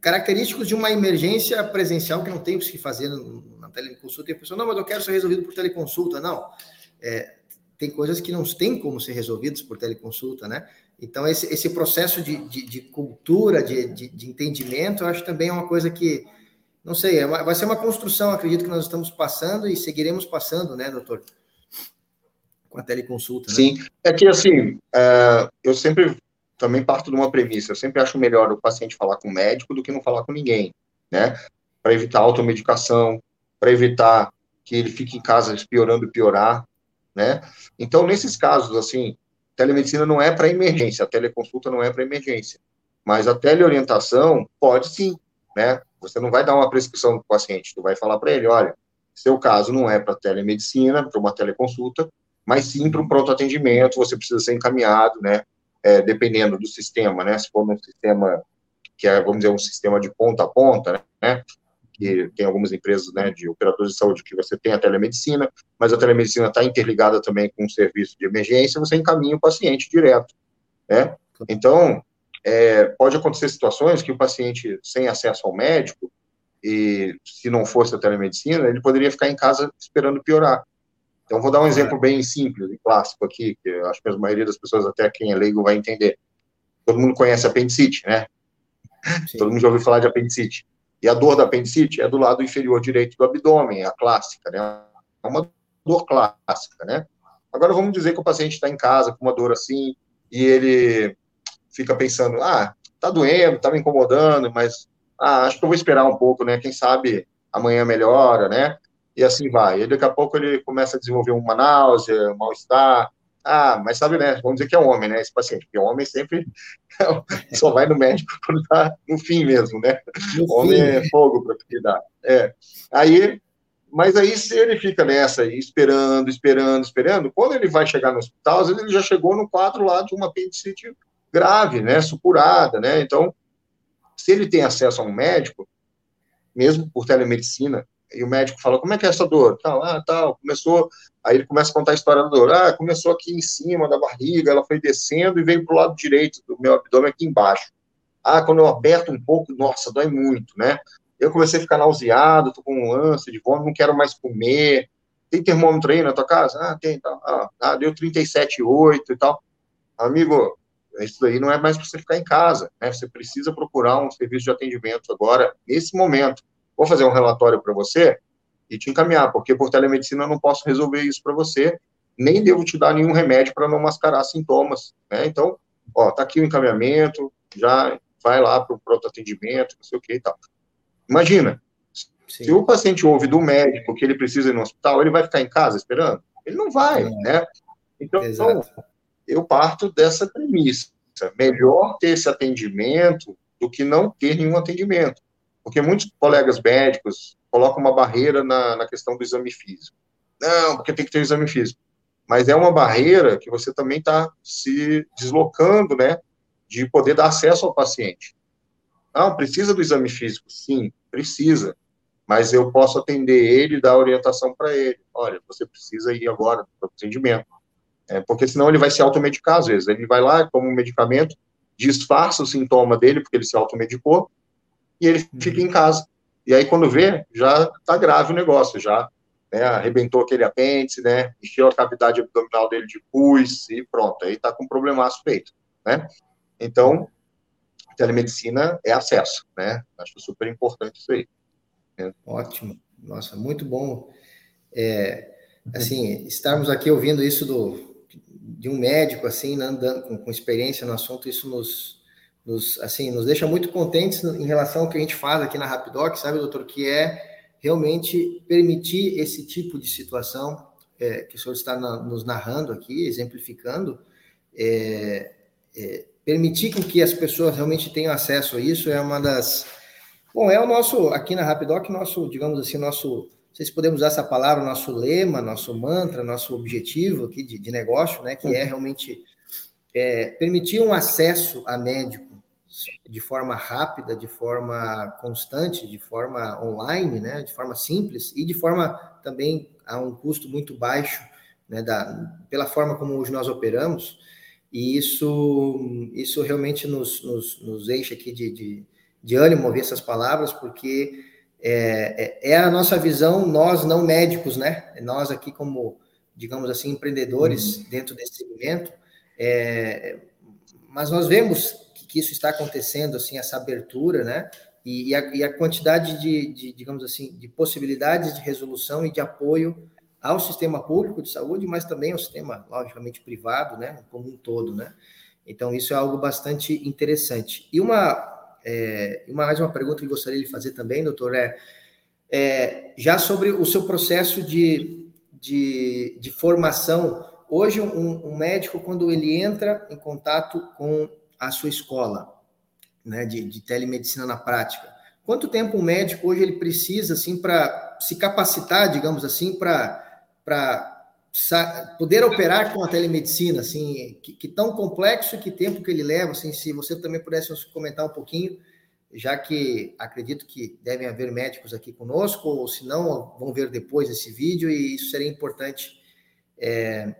característicos de uma emergência presencial que não tem o que fazer na teleconsulta. E a pessoa, não, mas eu quero ser resolvido por teleconsulta. Não. É, tem coisas que não tem como ser resolvidas por teleconsulta, né? Então, esse, esse processo de, de, de cultura, de, de, de, entendimento, eu acho também é uma coisa que, não sei, é uma, vai ser uma construção, acredito que nós estamos passando e seguiremos passando, né, doutor? Com a teleconsulta. Né? Sim, é que assim, é, eu sempre também parto de uma premissa, eu sempre acho melhor o paciente falar com o médico do que não falar com ninguém, né? Para evitar automedicação, para evitar que ele fique em casa piorando e piorar, né? Então, nesses casos, assim, telemedicina não é para emergência, a teleconsulta não é para emergência. Mas a teleorientação pode sim, né? Você não vai dar uma prescrição para o paciente, tu vai falar para ele, olha, seu caso não é para telemedicina, para uma teleconsulta, mas sim para um pronto atendimento, você precisa ser encaminhado, né? É, dependendo do sistema, né? Se for um sistema que é, vamos dizer, um sistema de ponta a ponta, né? que tem algumas empresas né, de operadores de saúde que você tem a telemedicina, mas a telemedicina está interligada também com um serviço de emergência, você encaminha o paciente direto, né? Então, é, pode acontecer situações que o paciente sem acesso ao médico, e se não fosse a telemedicina, ele poderia ficar em casa esperando piorar. Então, vou dar um exemplo bem simples e clássico aqui, que acho que a maioria das pessoas, até quem é leigo, vai entender. Todo mundo conhece apendicite, né? Sim. Todo mundo já ouviu falar de apendicite. E a dor da apendicite é do lado inferior direito do abdômen, a clássica, né? É uma dor clássica, né? Agora vamos dizer que o paciente está em casa com uma dor assim e ele fica pensando, ah, tá doendo, tá me incomodando, mas ah, acho que eu vou esperar um pouco, né? Quem sabe amanhã melhora, né? E assim vai. E daqui a pouco ele começa a desenvolver uma náusea, um mal-estar. Ah, mas sabe, né? Vamos dizer que é homem, né? Esse paciente, porque homem sempre só vai no médico quando tá no fim mesmo, né? No homem fim. é fogo para cuidar. É. Aí, mas aí se ele fica nessa, esperando, esperando, esperando, quando ele vai chegar no hospital, às vezes ele já chegou no quadro lá de uma apendicite grave, né? Supurada, né? Então, se ele tem acesso a um médico, mesmo por telemedicina, e o médico fala, como é que é essa dor? Tal, ah, tal, começou, aí ele começa a contar a história da dor, ah, começou aqui em cima da barriga, ela foi descendo e veio para o lado direito do meu abdômen aqui embaixo. Ah, quando eu aperto um pouco, nossa, dói muito, né? Eu comecei a ficar nauseado, tô com um ânsia de vômito, não quero mais comer. Tem termômetro aí na tua casa? Ah, tem, tá. Ah deu 37,8 e tal. Amigo, isso aí não é mais para você ficar em casa, né? Você precisa procurar um serviço de atendimento agora, nesse momento. Vou fazer um relatório para você e te encaminhar, porque por telemedicina eu não posso resolver isso para você, nem devo te dar nenhum remédio para não mascarar sintomas, né? Então, ó, tá aqui o encaminhamento, já vai lá para o pronto atendimento, não sei o que e tal. Imagina, Sim. se o paciente ouve do médico que ele precisa ir no hospital, ele vai ficar em casa esperando? Ele não vai, né? Então, Exato eu parto dessa premissa. Melhor ter esse atendimento do que não ter nenhum atendimento. Porque muitos colegas médicos colocam uma barreira na, na questão do exame físico. Não, porque tem que ter o exame físico. Mas é uma barreira que você também está se deslocando, né, de poder dar acesso ao paciente. Não, precisa do exame físico? Sim, precisa. Mas eu posso atender ele e dar orientação para ele. Olha, você precisa ir agora para o atendimento é, porque senão ele vai se automedicar às vezes. Ele vai lá, toma um medicamento, disfarça o sintoma dele, porque ele se automedicou, e ele uhum. fica em casa. E aí, quando vê, já está grave o negócio, já né, arrebentou aquele apêndice, né, encheu a cavidade abdominal dele de pus, e pronto, aí está com um problemaço feito, né? Então, telemedicina é acesso, né? Acho super importante isso aí. Né? Ótimo. Nossa, muito bom. É, assim, estarmos aqui ouvindo isso do, de um médico assim, né, andando com, com, experiência no assunto, isso nos, nos, assim, nos deixa muito contentes em relação ao que a gente faz aqui na Rapidoc, sabe, doutor, que é realmente permitir esse tipo de situação é, que o senhor está na, nos narrando aqui, exemplificando, é, é, permitir que as pessoas realmente tenham acesso a isso é uma das Bom, é o nosso, aqui na Rapidoc, nosso, digamos assim, nosso sei se podemos usar essa palavra, nosso lema, nosso mantra, nosso objetivo aqui de, de negócio, né, que é uhum. realmente é, permitir um acesso a médico de forma rápida, de forma constante, de forma online, né, de forma simples e de forma também a um custo muito baixo, né, da, pela forma como hoje nós operamos, e isso, isso realmente nos, nos, nos enche aqui de, de, de ânimo ouvir essas palavras, porque é, é, é, a nossa visão, nós não médicos, né? Nós aqui como, digamos assim, empreendedores uhum. dentro desse segmento, é, mas nós vemos que, que, isso está acontecendo, assim, essa abertura, né? E, e, a, e a, quantidade de, de, digamos assim, de possibilidades de resolução e de apoio ao sistema público de saúde, mas também ao sistema, logicamente, privado, né? Como um todo, né? Então, isso é algo bastante interessante. E uma é, mais uma pergunta que gostaria de fazer também, doutor, é, é já sobre o seu processo de, de, de formação. Hoje, um, um, médico, quando ele entra em contato com a sua escola né, de, de telemedicina na prática, quanto tempo um médico hoje ele precisa assim para se capacitar, digamos assim, para poder operar com a telemedicina, assim, que, que, tão complexo e que tempo que ele leva, assim, se você também pudesse nos comentar um pouquinho, já que acredito que devem haver médicos aqui conosco, ou se não, vão ver depois esse vídeo, e isso seria importante. É...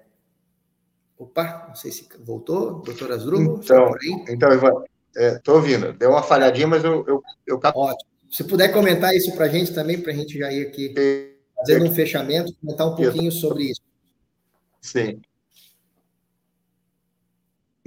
Opa, não sei se voltou, doutor Asdrubal? Então, então Ivan, estou é, ouvindo, deu uma falhadinha, mas eu... eu, eu... Ótimo. Se puder comentar isso para a gente também, para a gente já ir aqui fazendo um fechamento, comentar um pouquinho sobre isso. Sim.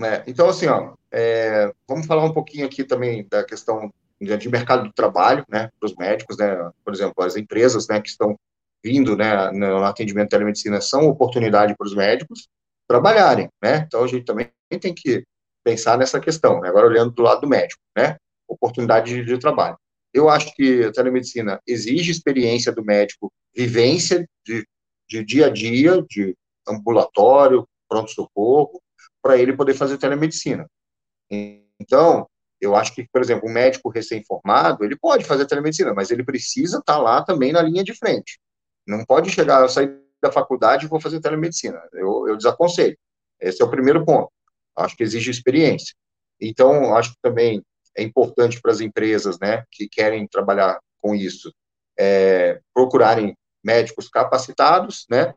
É, então, assim, ó, é, vamos falar um pouquinho aqui também da questão de mercado do trabalho, né, para os médicos, né, por exemplo, as empresas, né, que estão vindo, né, no atendimento de telemedicina são oportunidade para os médicos trabalharem, né, então a gente também tem que pensar nessa questão, né? agora olhando do lado do médico, né? Oportunidade de, de trabalho. Eu acho que a telemedicina exige experiência do médico, vivência de, de dia a dia, de ambulatório, pronto-socorro, para ele poder fazer telemedicina. Então, eu acho que, por exemplo, um médico recém-formado, ele pode fazer telemedicina, mas ele precisa estar tá lá também na linha de frente. Não pode chegar, sair da faculdade e vou fazer telemedicina. Eu, eu desaconselho. Esse é o primeiro ponto. Acho que exige experiência. Então, acho que também é importante para as empresas, né, que querem trabalhar com isso, é, procurarem médicos capacitados, né,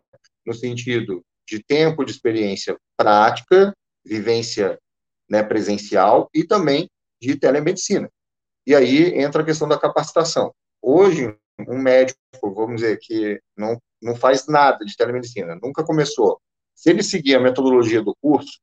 no sentido de tempo de experiência prática, vivência né, presencial e também de telemedicina. E aí entra a questão da capacitação. Hoje, um médico, vamos dizer, que não, não faz nada de telemedicina, nunca começou, se ele seguir a metodologia do curso,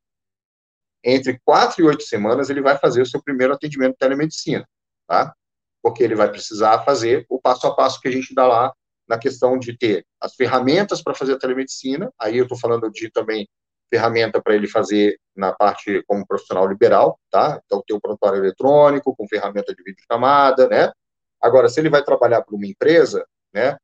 entre quatro e oito semanas ele vai fazer o seu primeiro atendimento de telemedicina, tá? Porque ele vai precisar fazer o passo a passo que a gente dá lá na questão de ter as ferramentas para fazer a telemedicina, aí eu estou falando de também ferramenta para ele fazer na parte como profissional liberal, tá? Então, ter o prontuário eletrônico, com ferramenta de videochamada, né? Agora, se ele vai trabalhar para uma empresa, né?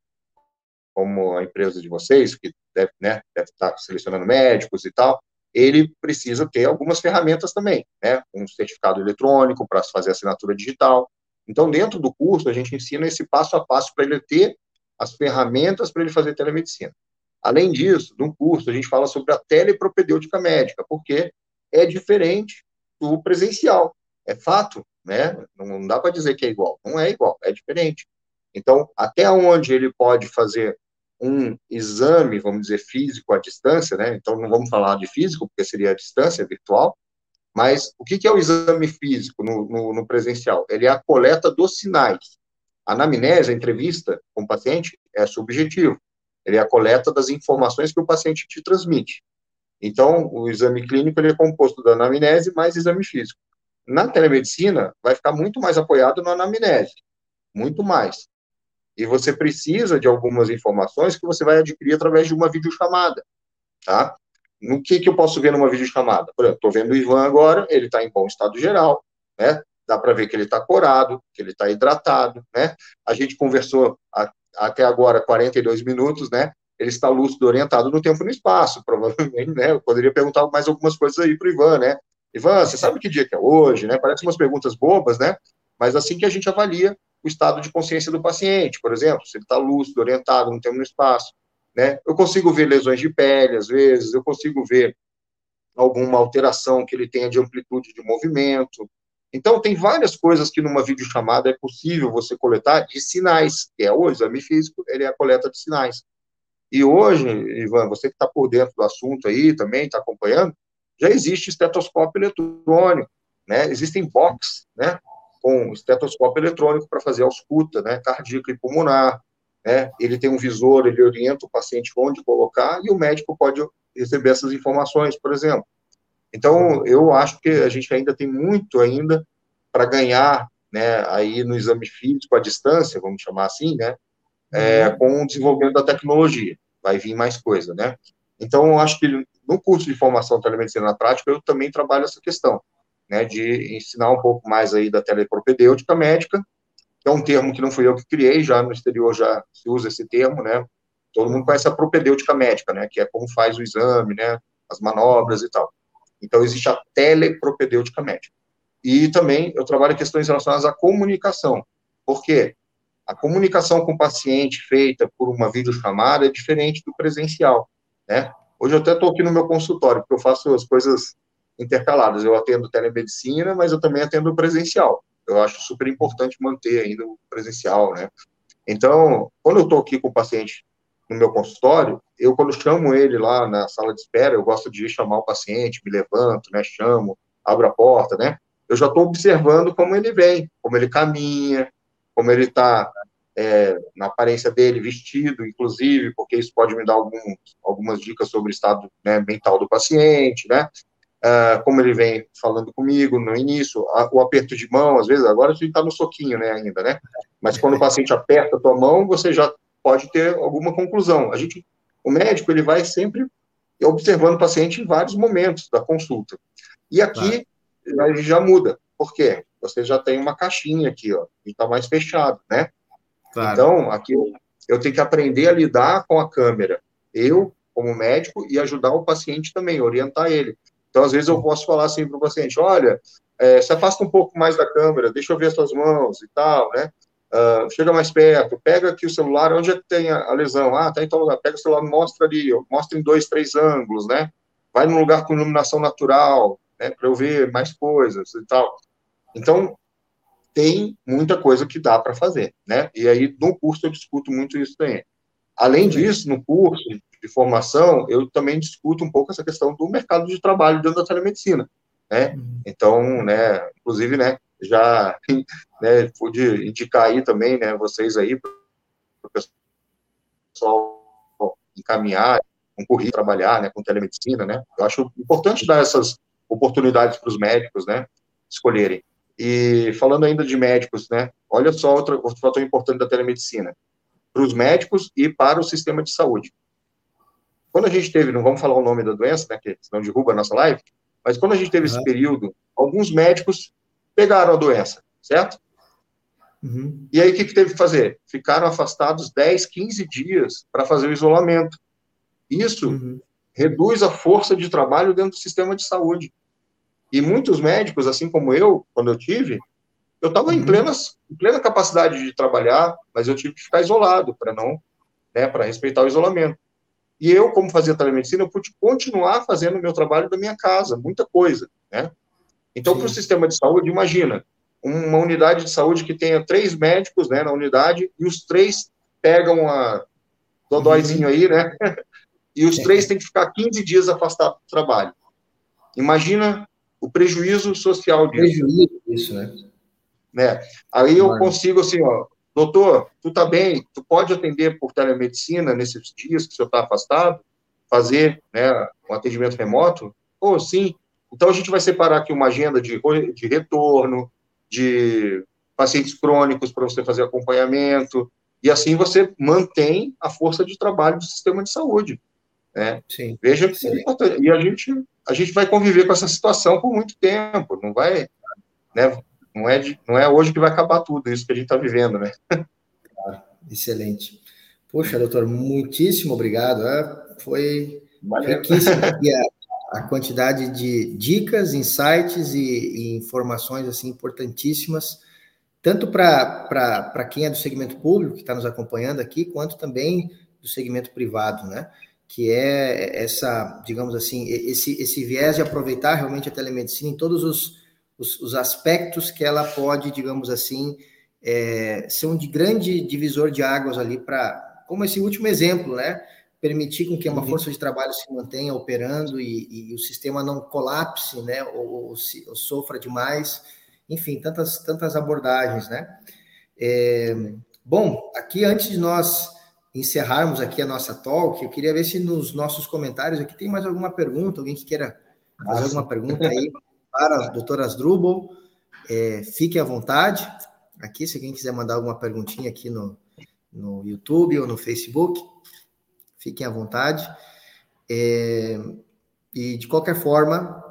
Como a empresa de vocês, que deve, né, deve estar selecionando médicos e tal, ele precisa ter algumas ferramentas também, né? Um certificado eletrônico para fazer assinatura digital. Então, dentro do curso, a gente ensina esse passo a passo para ele ter as ferramentas para ele fazer telemedicina. Além disso, no curso, a gente fala sobre a telepropedêutica médica, porque é diferente do presencial. É fato, né? Não dá para dizer que é igual. Não é igual, é diferente. Então, até onde ele pode fazer um exame, vamos dizer, físico à distância, né? Então, não vamos falar de físico, porque seria a distância virtual, mas o que é o exame físico no, no, no, presencial? Ele é a coleta dos sinais. A anamnese, a entrevista com o paciente, é subjetivo. Ele é a coleta das informações que o paciente te transmite. Então, o exame clínico ele é composto da anamnese mais exame físico. Na telemedicina, vai ficar muito mais apoiado na anamnese, muito mais. E você precisa de algumas informações que você vai adquirir através de uma videochamada, tá? No que, que eu posso ver numa videochamada? Por exemplo, estou vendo o Ivan agora, ele está em bom estado geral, né? Dá para ver que ele está corado, que ele está hidratado, né? A gente conversou a, até agora 42 minutos, né? Ele está lúcido, orientado no tempo e no espaço, provavelmente, né? Eu poderia perguntar mais algumas coisas aí para o Ivan, né? Ivan, você sabe que dia que é hoje, né? Parece umas perguntas bobas, né? Mas assim que a gente avalia o estado de consciência do paciente, por exemplo, se ele está lúcido, orientado no tempo e no espaço, né? Eu consigo ver lesões de pele, às vezes, eu consigo ver alguma alteração que ele tenha de amplitude de movimento, então, tem várias coisas que numa videochamada é possível você coletar de sinais, que é o exame físico, ele é a coleta de sinais. E hoje, Ivan, você que está por dentro do assunto aí também, está acompanhando, já existe estetoscópio eletrônico, né? Existem box, né? Com estetoscópio eletrônico para fazer a ausculta, né? Cardíaca e pulmonar, né? Ele tem um visor, ele orienta o paciente onde colocar e o médico pode receber essas informações, por exemplo. Então, eu acho que a gente ainda tem muito ainda para ganhar, né, aí no exame físico à distância, vamos chamar assim, né, é, uhum. com o desenvolvimento da tecnologia. Vai vir mais coisa, né? Então, eu acho que no curso de formação telemedicina na prática, eu também trabalho essa questão, né, de ensinar um pouco mais aí da telepropedêutica médica, que é um termo que não fui eu que criei, já no exterior já se usa esse termo, né? Todo mundo conhece a propedêutica médica, né, que é como faz o exame, né, as manobras e tal. Então, existe a telepropedêutica médica. E também eu trabalho questões relacionadas à comunicação. Por quê? A comunicação com o paciente feita por uma videochamada é diferente do presencial, né? Hoje eu até estou aqui no meu consultório, porque eu faço as coisas intercaladas. Eu atendo telemedicina, mas eu também atendo presencial. Eu acho super importante manter ainda o presencial, né? Então, quando eu estou aqui com o paciente no meu consultório, eu quando chamo ele lá na sala de espera, eu gosto de chamar o paciente, me levanto, né, chamo, abro a porta, né, eu já estou observando como ele vem, como ele caminha, como ele está é, na aparência dele, vestido, inclusive, porque isso pode me dar algum, algumas dicas sobre o estado né, mental do paciente, né, uh, como ele vem falando comigo no início, a, o aperto de mão, às vezes, agora a gente está no soquinho, né, ainda, né, mas quando o paciente aperta a tua mão, você já pode ter alguma conclusão. A gente, o médico, ele vai sempre observando o paciente em vários momentos da consulta. E aqui, aí já muda. Por quê? Você já tem uma caixinha aqui, ó, e está mais fechado, né? Claro. Então, aqui eu tenho que aprender a lidar com a câmera. Eu, como médico, e ajudar o paciente também, orientar ele. Então, às vezes, eu posso falar assim para o paciente: olha, é, se afasta um pouco mais da câmera, deixa eu ver as suas mãos e tal, né? Uh, chega mais perto, pega aqui o celular, onde é que tem a, a lesão? Ah, tá em tal lugar, pega o celular, mostra ali, mostra em dois, três ângulos, né? Vai num lugar com iluminação natural, né, para eu ver mais coisas e tal. Então, tem muita coisa que dá para fazer, né? E aí, no curso, eu discuto muito isso também. Além disso, no curso de formação, eu também discuto um pouco essa questão do mercado de trabalho dentro da telemedicina, né? Uhum. Então, né, inclusive, né, já né, pude indicar aí também, né, vocês aí, para o pessoal encaminhar currículo, trabalhar, né, com telemedicina, né? Eu acho importante dar essas oportunidades para os médicos, né, escolherem. E falando ainda de médicos, né, olha só outro, outro fator importante da telemedicina, para os médicos e para o sistema de saúde. Quando a gente teve, não vamos falar o nome da doença, né, que senão derruba a nossa live, mas quando a gente teve uhum. esse período, alguns médicos pegaram a doença, certo? Uhum. E aí o que, que teve que fazer? Ficaram afastados 10, 15 dias para fazer o isolamento. Isso uhum. reduz a força de trabalho dentro do sistema de saúde. E muitos médicos, assim como eu, quando eu tive, eu estava uhum. em, em plena capacidade de trabalhar, mas eu tive que ficar isolado para não, né, para respeitar o isolamento. E eu, como fazia telemedicina, eu pude continuar fazendo o meu trabalho da minha casa, muita coisa, né? Então, para o sistema de saúde, imagina, uma unidade de saúde que tenha três médicos, né, na unidade, e os três pegam a dodóizinho uhum. aí, né? E os três têm que ficar 15 dias afastados do trabalho. Imagina o prejuízo social disso. Prejuízo disso, né? né? Aí eu consigo, assim, ó, doutor, tu tá bem, tu pode atender por telemedicina nesses dias que o senhor está afastado, fazer né, um atendimento remoto? Ou oh, sim. Então a gente vai separar aqui uma agenda de, de retorno, de pacientes crônicos para você fazer acompanhamento, e assim você mantém a força de trabalho do sistema de saúde. Né? Sim. Veja que é importante. E a gente a gente vai conviver com essa situação por muito tempo, não vai, né, não é, de, não é hoje que vai acabar tudo isso que a gente está vivendo, né? Claro, excelente. Poxa, doutor, muitíssimo obrigado. É, foi riquíssimo a, a, quantidade de dicas, insights e, e informações assim importantíssimas, tanto para quem é do segmento público que está nos acompanhando aqui, quanto também do segmento privado, né? que é essa, digamos assim, esse, esse viés de aproveitar realmente a telemedicina em todos os, os, os aspectos que ela pode, digamos assim, é, ser um de grande divisor de águas ali para, como esse último exemplo, né? Permitir com que uma uhum. força de trabalho se mantenha operando e, e o sistema não colapse, né? Ou, ou, se, ou, sofra demais. Enfim, tantas, tantas abordagens, né? É, bom, aqui antes de nós encerrarmos aqui a nossa talk, eu queria ver se nos nossos comentários aqui tem mais alguma pergunta, alguém que queira fazer Nossa. alguma pergunta aí para a doutora Asdrubal, é, fique à vontade. Aqui, se alguém quiser mandar alguma perguntinha aqui no, no YouTube ou no Facebook, fiquem à vontade. É, e de qualquer forma,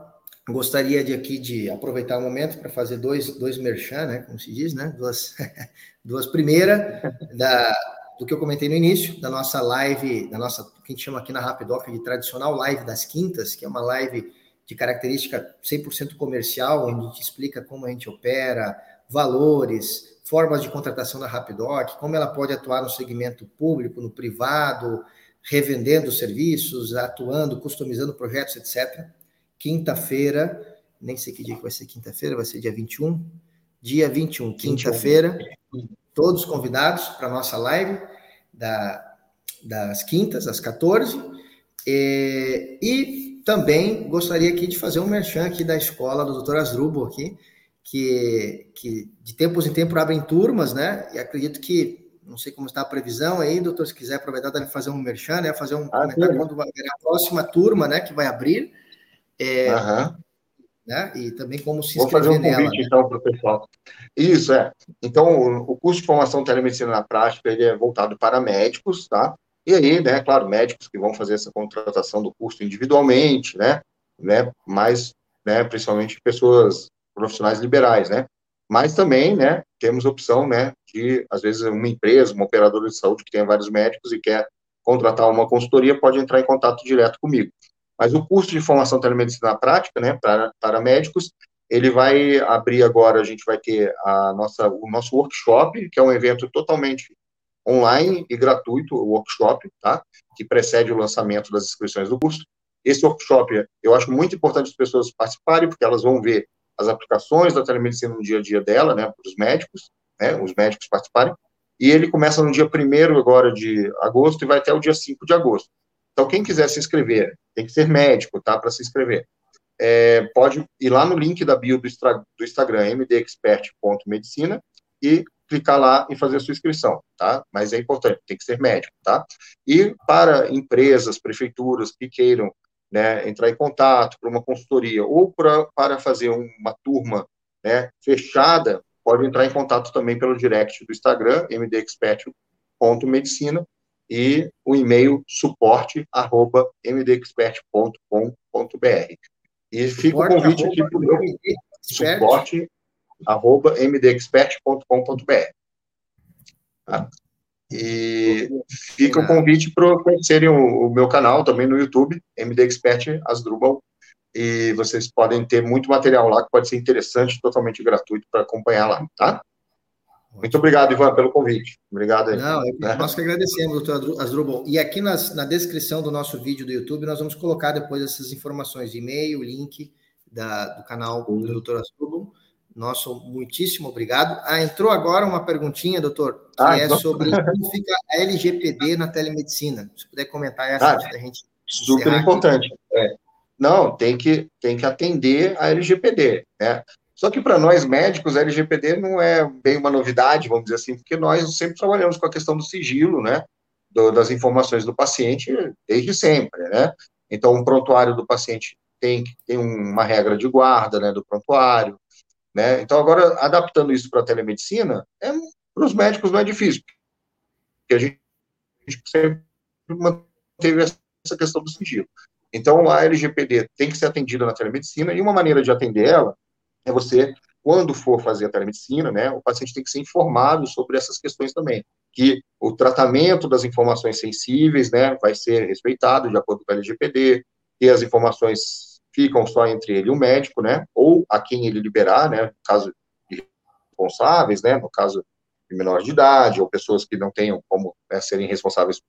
gostaria de aqui de aproveitar o momento para fazer dois, dois merchan, né? Como se diz, né? Duas, duas primeira da do que eu comentei no início, da nossa live, da nossa, que a gente chama aqui na Rapidoc de tradicional live das quintas, que é uma live de característica 100% comercial, onde a gente explica como a gente opera, valores, formas de contratação da Rapidoc, como ela pode atuar no segmento público, no privado, revendendo serviços, atuando, customizando projetos, etc. Quinta-feira, nem sei que dia que vai ser quinta-feira, vai ser dia 21. Dia 21, quinta-feira, todos convidados para a nossa live da, das quintas, às 14. E, e, também gostaria aqui de fazer um merchan aqui da escola do Dr. Asdrubal aqui, que, que de tempos em tempos abrem turmas, né? E acredito que, não sei como está a previsão aí, doutor, se quiser aproveitar, deve fazer um merchan, né? Fazer um ah, comentário quando vai a próxima turma, né? Que vai abrir. É, uhum né? E também como se Vou fazer um convite, nela, então, para o pessoal. Isso, é. Então, o curso de formação telemedicina na prática, ele é voltado para médicos, tá? E aí, né, claro, médicos que vão fazer essa contratação do curso individualmente, né? né? Mas né, principalmente pessoas profissionais liberais, né, mas também, né, temos opção, né, de, às vezes, uma empresa, uma operadora de saúde que tenha vários médicos e quer contratar uma consultoria, pode entrar em contato direto comigo. Mas o curso de formação telemedicina prática, né, para, para médicos, ele vai abrir agora, a gente vai ter a nossa, o nosso workshop, que é um evento totalmente online e gratuito, o workshop, tá? Que precede o lançamento das inscrições do curso. Esse workshop, eu acho muito importante as pessoas participarem, porque elas vão ver as aplicações da telemedicina no dia a dia dela, né, para os médicos, né, os médicos participarem, e ele começa no dia 1 agora de agosto e vai até o dia 5 de agosto. Então, quem quiser se inscrever, tem que ser médico, tá, para se inscrever é, pode ir lá no link da bio do, do Instagram, mdexpert.medicina, e clicar lá e fazer a sua inscrição, tá? Mas é importante, tem que ser médico, tá? E para empresas, prefeituras que queiram né, entrar em contato para uma consultoria ou pra, para fazer uma turma né, fechada, pode entrar em contato também pelo direct do Instagram, mdexpert.medicina, e o e-mail suporte arroba mdexpert.com.br. E fica o convite aqui para o meu suporte, arroba mdexpert.com.br. Tá? E fica o convite para conhecerem o, o, meu canal também no YouTube, MD Expert Asdrubal, e vocês podem ter muito material lá que pode ser interessante, totalmente gratuito para acompanhar lá, tá? Muito obrigado, Ivan, pelo convite. Obrigado aí. Não, é né? nós que agradecemos, doutor Asdrubal. E aqui nas, na descrição do nosso vídeo do YouTube, nós vamos colocar depois essas informações e-mail, link da, do canal do doutor Asdrubal. Nosso muitíssimo obrigado. Ah, entrou agora uma perguntinha, doutor, que ah, é então... sobre como fica a LGPD na telemedicina. Se puder comentar essa, ah, a gente. Super importante. É. Não, tem que, tem que atender a LGPD. Né? Só que para nós médicos, a LGPD não é bem uma novidade, vamos dizer assim, porque nós sempre trabalhamos com a questão do sigilo, né, do, das informações do paciente desde sempre, né. Então, um prontuário do paciente tem, tem uma regra de guarda, né, do prontuário, né. Então, agora, adaptando isso para a telemedicina, é, para os médicos não é difícil, porque a gente, sempre manteve essa questão do sigilo. Então, a LGPD tem que ser atendida na telemedicina, e uma maneira de atender ela é você, quando for fazer a telemedicina, né, o paciente tem que ser informado sobre essas questões também, que o tratamento das informações sensíveis, né, vai ser respeitado de acordo com a LGPD, que as informações ficam só entre ele e o médico, né, ou a quem ele liberar, né, no caso de responsáveis, né, no caso de menor de idade, ou pessoas que não tenham como né, serem responsáveis.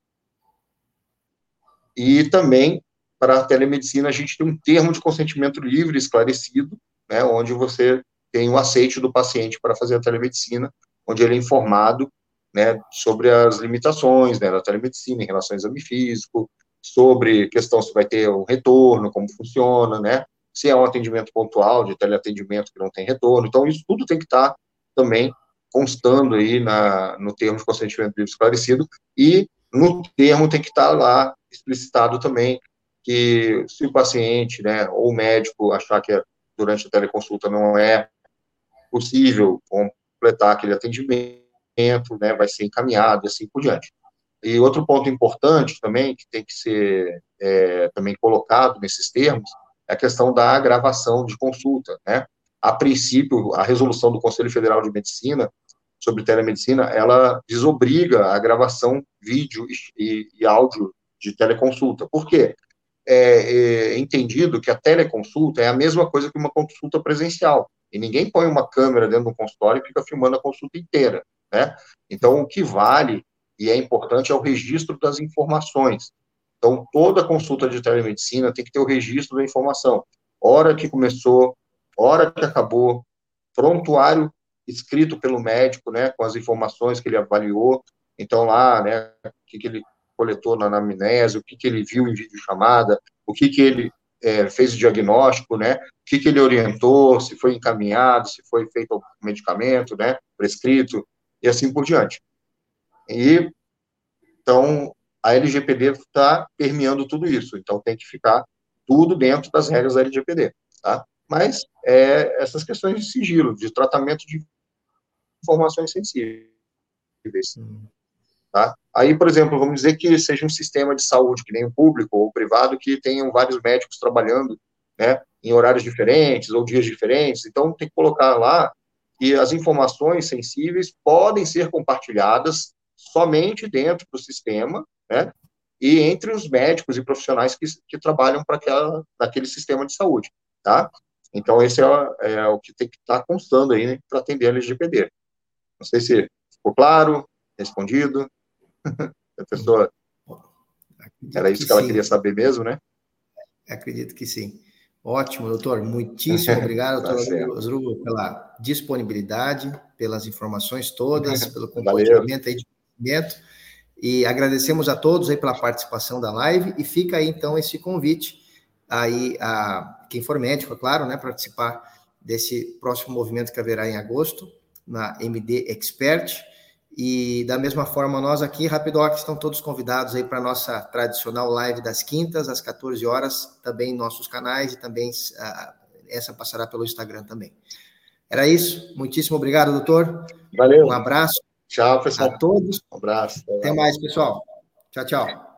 E também, para a telemedicina, a gente tem um termo de consentimento livre esclarecido, né, onde você tem o aceite do paciente para fazer a telemedicina, onde ele é informado né, sobre as limitações né, da telemedicina em relação ao exame físico, sobre questão se vai ter um retorno, como funciona, né, se é um atendimento pontual de teleatendimento que não tem retorno. Então, isso tudo tem que estar também constando aí na, no termo de consentimento livre esclarecido, e no termo tem que estar lá explicitado também que se o paciente, né, ou o médico achar que é durante a teleconsulta não é possível completar aquele atendimento, né, vai ser encaminhado e assim por diante. E outro ponto importante também, que tem que ser é, também colocado nesses termos, é a questão da gravação de consulta, né. A princípio, a resolução do Conselho Federal de Medicina sobre telemedicina, ela desobriga a gravação vídeo e, e áudio de teleconsulta. Por quê? é, é entendido que a teleconsulta é a mesma coisa que uma consulta presencial. E ninguém põe uma câmera dentro do consultório e fica filmando a consulta inteira, né? Então, o que vale e é importante é o registro das informações. Então, toda consulta de telemedicina tem que ter o registro da informação. Hora que começou, hora que acabou, prontuário escrito pelo médico, né, com as informações que ele avaliou. Então, lá, né, o que, que ele coletou na anamnese, o que, que ele viu em videochamada, o que, que ele é, fez o diagnóstico, né, o que, que ele orientou, se foi encaminhado, se foi feito o medicamento, né, prescrito, e assim por diante. E, então, a LGPD está permeando tudo isso, então tem que ficar tudo dentro das regras da LGPD, tá? Mas é, essas questões de sigilo, de tratamento de informações sensíveis. Tá? Aí, por exemplo, vamos dizer que seja um sistema de saúde, que nem o público ou o privado, que tenham vários médicos trabalhando, né, em horários diferentes ou dias diferentes, então tem que colocar lá que as informações sensíveis podem ser compartilhadas somente dentro do sistema, né? E entre os médicos e profissionais que, que trabalham para aquele sistema de saúde, tá? Então, esse é, é o que tem que estar tá constando aí né, para atender a LGPD. Não sei se ficou claro, respondido. a pessoa. Acredito Era isso que, que ela sim. queria saber mesmo, né? Acredito que sim. Ótimo, doutor. Muitíssimo obrigado, doutor Asdrubal, pela disponibilidade, pelas informações todas, pelo compartilhamento aí de E agradecemos a todos aí pela participação da live. E fica aí, então, esse convite aí a quem for médico, é claro, né, participar desse próximo movimento que haverá em agosto, na MD Expert. E da mesma forma, nós aqui, Rapidoc, estão todos convidados aí para a nossa tradicional live das quintas, às 14 horas, também em nossos canais e também uh, essa passará pelo Instagram também. Era isso. Muitíssimo obrigado, doutor. Valeu. Um abraço. Tchau, pessoal. A todos. Um abraço. Até mais, pessoal. Tchau, tchau.